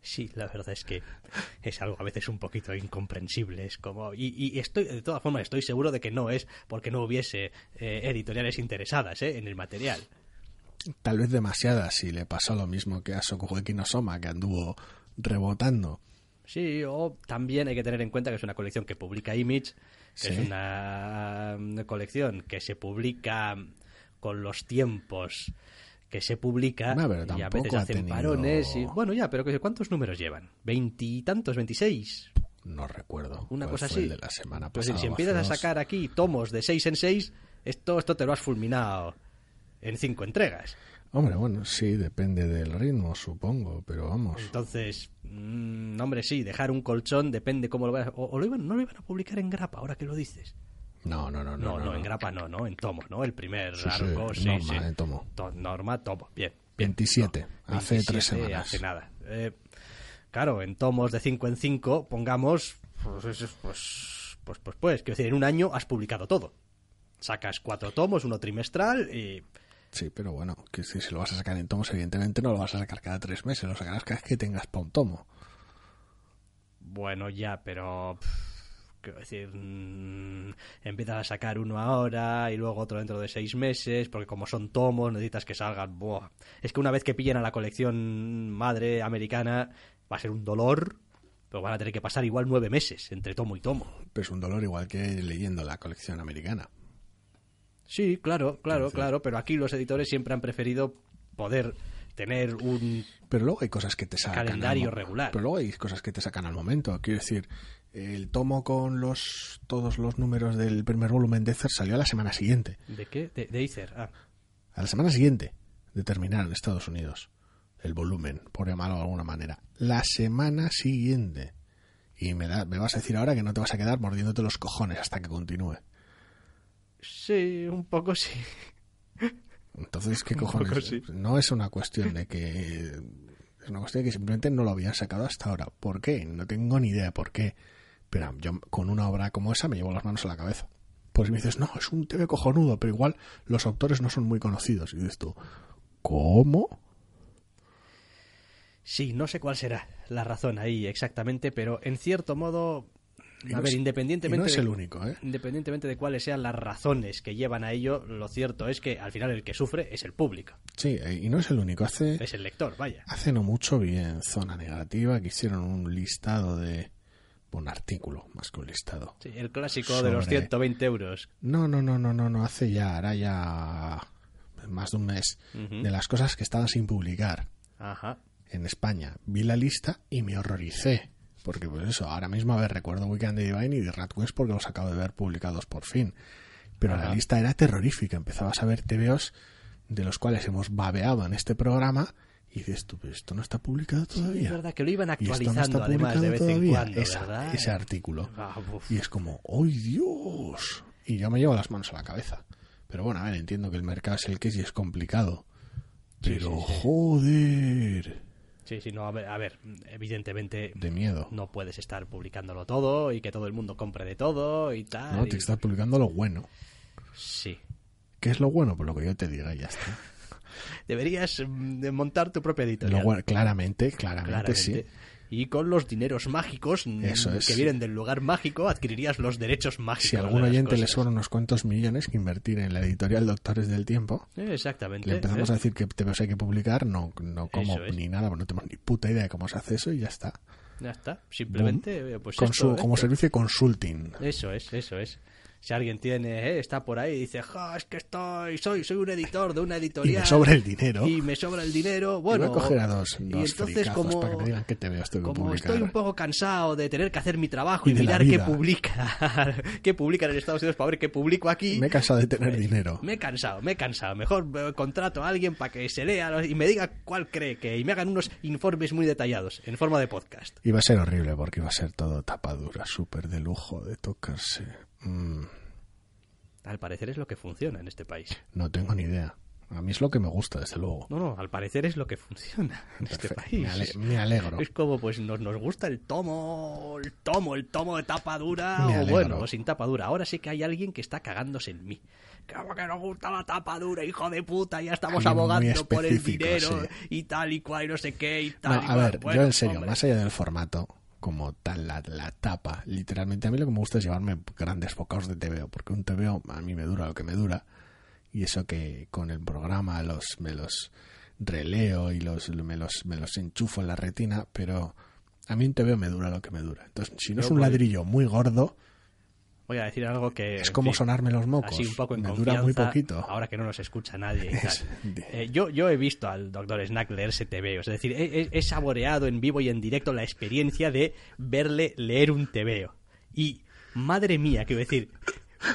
Sí, la verdad es que es algo a veces un poquito incomprensible. Es como y, y estoy de todas formas estoy seguro de que no es porque no hubiese eh, editoriales interesadas eh, en el material. Tal vez demasiadas, si le pasó lo mismo que a Sokuheki no Soma, que anduvo rebotando. Sí, o también hay que tener en cuenta que es una colección que publica Image, que Sí. es una, colección que se publica con los tiempos que se publica No, pero y a veces ha hacen tenido- parones y bueno ya, pero ¿cuántos números llevan? ¿Veintitantos? ¿Veintiséis? No recuerdo. Una cosa así. el de la semana Pues si empiezas a sacar aquí tomos de seis en seis, esto, esto te lo has fulminado en cinco entregas. Hombre, bueno, sí, depende del ritmo, supongo, pero vamos. Entonces, mm, hombre, sí, dejar un colchón depende cómo lo veas. O, o lo iban, no lo iban a publicar en grapa, ahora que lo dices. No, no, no, No, no. no, en grapa no, no, en tomo, ¿no? El primer Sí, arco, sí, norma, sí. en tomo. To- norma, tomo, bien. bien. 27, No, hace 27, tres semanas. Hace nada. Eh, claro, en tomos de 5 en 5, pongamos, pues, pues, pues, pues, pues, quiero decir, en un año has publicado todo. Sacas cuatro tomos, uno trimestral y... Sí, pero bueno, que si, si lo vas a sacar en tomos, evidentemente no lo vas a sacar cada tres meses, lo sacarás cada vez que tengas para un tomo. Bueno, ya, pero... pff, Quiero decir, mm, empiezas a sacar uno ahora y luego otro dentro de seis meses, porque como son tomos necesitas que salgan. Buah. Es que una vez que pillen a la colección madre americana va a ser un dolor, pero van a tener que pasar igual nueve meses entre tomo y tomo. Pero es un dolor igual que leyendo la colección americana. Sí, claro, claro, Entonces- claro, pero aquí los editores siempre han preferido poder tener un... Pero luego hay cosas que te sacan. al Calendario mo- regular. Pero luego hay cosas que te sacan al momento. Quiero decir, el tomo con los todos los números del primer volumen de Ether salió a la semana siguiente. ¿De qué? De, de Aether. Ah, A la semana siguiente de terminar en Estados Unidos. El volumen, por llamarlo de alguna manera. La semana siguiente. Y me, da- me vas a decir ahora que no te vas a quedar mordiéndote los cojones hasta que continúe. Sí, un poco sí. Entonces, ¿qué cojones? sí. No es una cuestión de que... Es una cuestión de que simplemente no lo habían sacado hasta ahora. ¿Por qué? No tengo ni idea por qué. Pero yo con una obra como esa me llevo las manos a la cabeza. Pues me dices, no, es un TV cojonudo, pero igual los autores no son muy conocidos. Y dices tú, ¿cómo? Sí, no sé cuál será la razón ahí exactamente, pero en cierto modo, a ver, es- independientemente, y no es de- el único, ¿eh? independientemente de cuáles sean las razones que llevan a ello, lo cierto es que al final el que sufre es el público, Sí, eh, y no es el único. Hace, es el lector, vaya. hace no mucho vi en Zona Negativa que hicieron un listado de... Un artículo, más que un listado. Sí, el clásico de los Sobre- 120 euros. No, no, no, no, no, no, hace ya, hará ya más de un mes, de las cosas que estaban sin publicar Ajá. en España. Vi la lista y me horroricé. Porque pues eso, ahora mismo, a ver, recuerdo Weekend de Divine y de Rat Quest porque los acabo de ver publicados por fin. Pero la lista era terrorífica. Empezabas a ver TVOs de los cuales hemos babeado en este programa y dices tú, pero esto no está publicado todavía. es verdad que lo iban no actualizando está además de vez en cuando, ese artículo. Ah. Y es como, ¡ay Dios! Y yo me llevo las manos a la cabeza. Pero bueno, a ver, entiendo que el mercado es el que es y es complicado. Pero sí, sí. joder, Sí, sí, no, a ver, a ver, evidentemente de miedo. no puedes estar publicándolo todo y que todo el mundo compre de todo y tal. No, y- te estás publicando lo bueno. Sí. ¿Qué es lo bueno? Pues lo que yo te diga ya está. Deberías mm, montar tu propia Lo editorial. bueno- claramente, claramente, claramente. sí. Y con los dineros mágicos mm, Eso es. que vienen del lugar mágico, adquirirías los derechos mágicos. Si a algún oyente le sobran unos cuantos millones que invertir en la editorial Doctores del Tiempo, Eh, Exactamente. le empezamos ¿eh? a decir que TVOs hay que publicar, no, no como es. ni nada, no tenemos ni puta idea de cómo se hace eso y ya está. Ya está. Simplemente, eh, pues Con esto, su- ¿eh? como servicio de consulting. Eso es, eso es. Si alguien tiene, eh, está por ahí y dice, "Ja, es que estoy, soy, soy un editor de una Y editorial. me sobra el dinero. Y me sobra el dinero. Y Bueno, voy a coger a dos, y entonces como, para que me digan que te veo estoy como estoy un poco cansado de tener que hacer mi trabajo y, Y mirar qué publica, qué publican en Estados Unidos para ver qué publico aquí. Me he cansado de tener dinero. Me he cansado, me he cansado. Mejor eh, contrato a alguien para que se lea y me diga cuál cree que y me hagan unos informes muy detallados en forma de podcast. Iba a ser horrible porque iba a ser todo tapadura, súper de lujo, de tocarse. Mm, Al parecer es lo que funciona en este país. no tengo ni idea. A mí es lo que me gusta, desde luego. No, no, al parecer es lo que funciona en este país. Me, ale- me alegro. Es como, pues, nos, nos gusta el tomo, el tomo, el tomo de tapa dura, Me o alegro. bueno, o sin tapa dura. Ahora sí que hay alguien que está cagándose en mí. Como que nos gusta la tapa dura, hijo de puta, ya estamos Alguien abogando por el dinero sí. y tal y cual y no sé qué y tal. No, y a cual. ver, Bueno, yo en serio, hombre. más allá del formato, como tal, la, la tapa, literalmente a mí lo que me gusta es llevarme grandes bocados de TVO, porque un TVO a mí me dura lo que me dura, y eso que con el programa los me los releo y los me los, me los enchufo en la retina, pero a mí un TVO me dura lo que me dura. Entonces, si no es un ladrillo muy gordo, Voy a decir algo que... es en como fin, sonarme los mocos. Así un poco en me dura muy poquito. Ahora que no nos escucha nadie y tal. Es Eh, yo, yo he visto al doctor Snack leerse TVO. Es decir, he saboreado en vivo y en directo la experiencia de verle leer un TVO. Y, madre mía, quiero decir,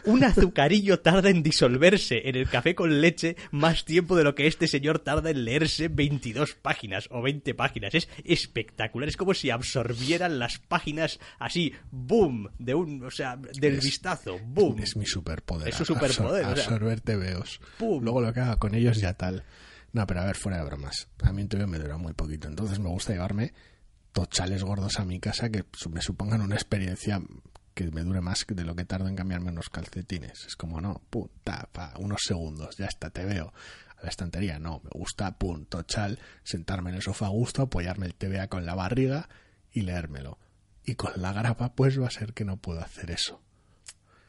un azucarillo tarda en disolverse en el café con leche más tiempo de lo que este señor tarda en leerse 22 páginas o 20 páginas. Es espectacular. Es como si absorbieran las páginas así, boom, de un, o sea, del Es- vistazo, boom. Es mi superpoder. Es su superpoder, absor- o sea. absorber TVOs. Pum. Luego lo que haga con ellos ya tal. No, pero a ver, fuera de bromas. A mí un TVO me dura muy poquito. Entonces me gusta llevarme tochales gordos a mi casa que me supongan una experiencia que me dure más de lo que tardo en cambiarme unos calcetines. Es como, no, pum, ta, pa, unos segundos, ya está, te veo. A la estantería, no, me gusta, pum, tochal, sentarme en el sofá a gusto, apoyarme el TVA con la barriga y leérmelo. Y con la grapa, pues va a ser que no puedo hacer eso.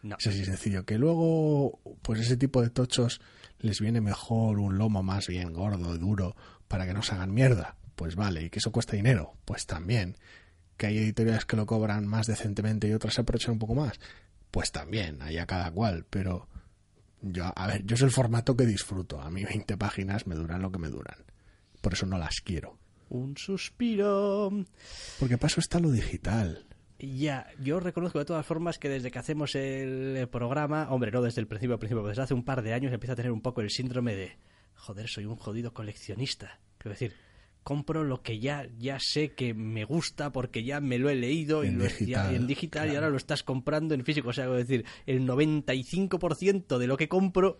No. Es así sencillo. Que luego, pues ese tipo de tochos les viene mejor un lomo más bien gordo, duro, para que no se hagan mierda. Pues vale, y que eso cuesta dinero. Pues también. Que hay editoriales que lo cobran más decentemente y otras se aprovechan un poco más. Pues también, allá cada cual. Pero yo, a ver, yo es el formato que disfruto. A mí 20 páginas me duran lo que me duran. Por eso no las quiero. Un suspiro. Porque paso está lo digital. Ya, yo reconozco de todas formas que desde que hacemos el programa, hombre, no desde el principio al principio, desde hace un par de años empiezo a tener un poco el síndrome de, joder, soy un jodido coleccionista. Quiero decir, compro lo que ya, ya sé que me gusta porque ya me lo he leído y En lo es- ya- digital, en digital y ahora lo estás comprando en físico. O sea, quiero decir, el 95% de lo que compro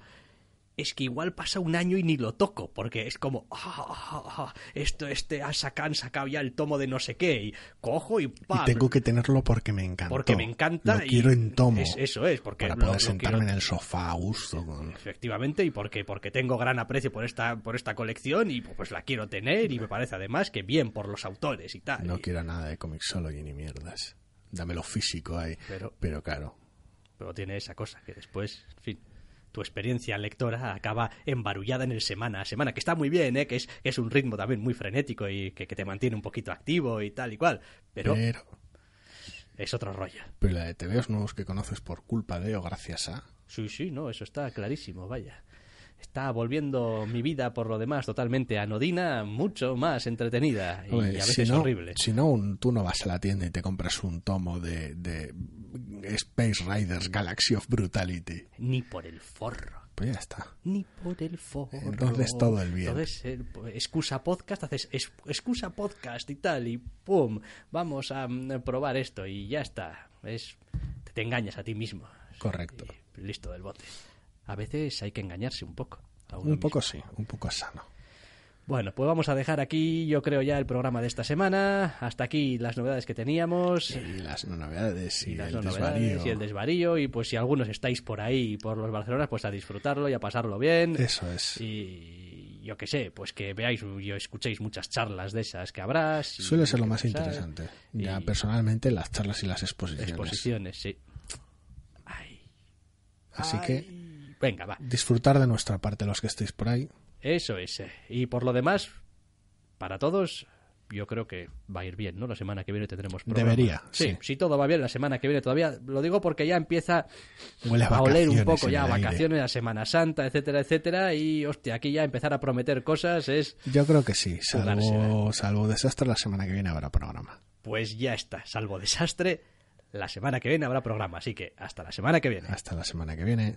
es que igual pasa un año y ni lo toco, porque es como, ah, ah, ah, esto, este, ha sacado, han sacado ya el tomo de no sé qué, y cojo y. Y tengo que tenerlo porque me encanta. porque me encanta. Lo y quiero en tomo. es- eso es, porque para poder lo sentarme quiero- en el sofá a gusto. Con... Efectivamente, y porque, porque tengo gran aprecio por esta, por esta colección y pues la quiero tener y me parece además que bien por los autores y tal. No y- quiero nada de Comixology ni mierdas. Dámelo físico ahí. Pero- Pero claro, Pero tiene esa cosa que después, en fin, tu experiencia lectora acaba embarullada en el semana a semana, que está muy bien, ¿eh? que, es, que es un ritmo también muy frenético y que, que te mantiene un poquito activo y tal y cual, pero pero, es otro rollo. pero la de TVOs nuevos que conoces por culpa de o gracias a. Sí, sí, no, eso está clarísimo, vaya. Está volviendo mi vida por lo demás totalmente anodina, mucho más entretenida y a veces si no, horrible. Si no, un- tú no vas a la tienda y te compras un tomo de, de Space Riders Galaxy of Brutality. Ni por el forro. Pues ya está. Ni por el forro. Entonces todo el bien. Entonces, eh, pues, excusa podcast, haces es- excusa podcast y tal, y pum, vamos a mm, probar esto y ya está. Es, te, te engañas a ti mismo. Correcto. Y listo del bote. A veces hay que engañarse un poco. a uno Un poco mismo. sí, un poco sano. Bueno, pues vamos a dejar aquí, yo creo, ya el programa de esta semana. Hasta aquí las novedades que teníamos. Y las novedades y, y las el desvarío. y el desvarío. Y pues si algunos estáis por ahí, por los Barcelonas, pues a disfrutarlo y a pasarlo bien. Eso es. Y yo qué sé, pues que veáis y escuchéis muchas charlas de esas que habrá. si- Suele ser lo más ¿sabes? interesante. Ya Y- personalmente las charlas y las exposiciones. Exposiciones, sí. Ay, Así ay. que Venga, va. disfrutar de nuestra parte los que estéis por ahí. Eso es. eh. Y por lo demás, para todos, yo creo que va a ir bien, ¿no? La semana que viene tendremos programa. Debería, Sí, sí. si todo va bien, la semana que viene todavía. Lo digo porque ya empieza Huele a a oler un vacaciones poco ya el aire. vacaciones, a Semana Santa, etcétera, etcétera. Y, hostia, aquí ya empezar a prometer cosas es. Yo creo que sí, salvo, Jugársela. salvo desastre, la semana que viene habrá programa. Pues ya está, salvo desastre. La semana que viene habrá programa, así que hasta la semana que viene. Hasta la semana que viene.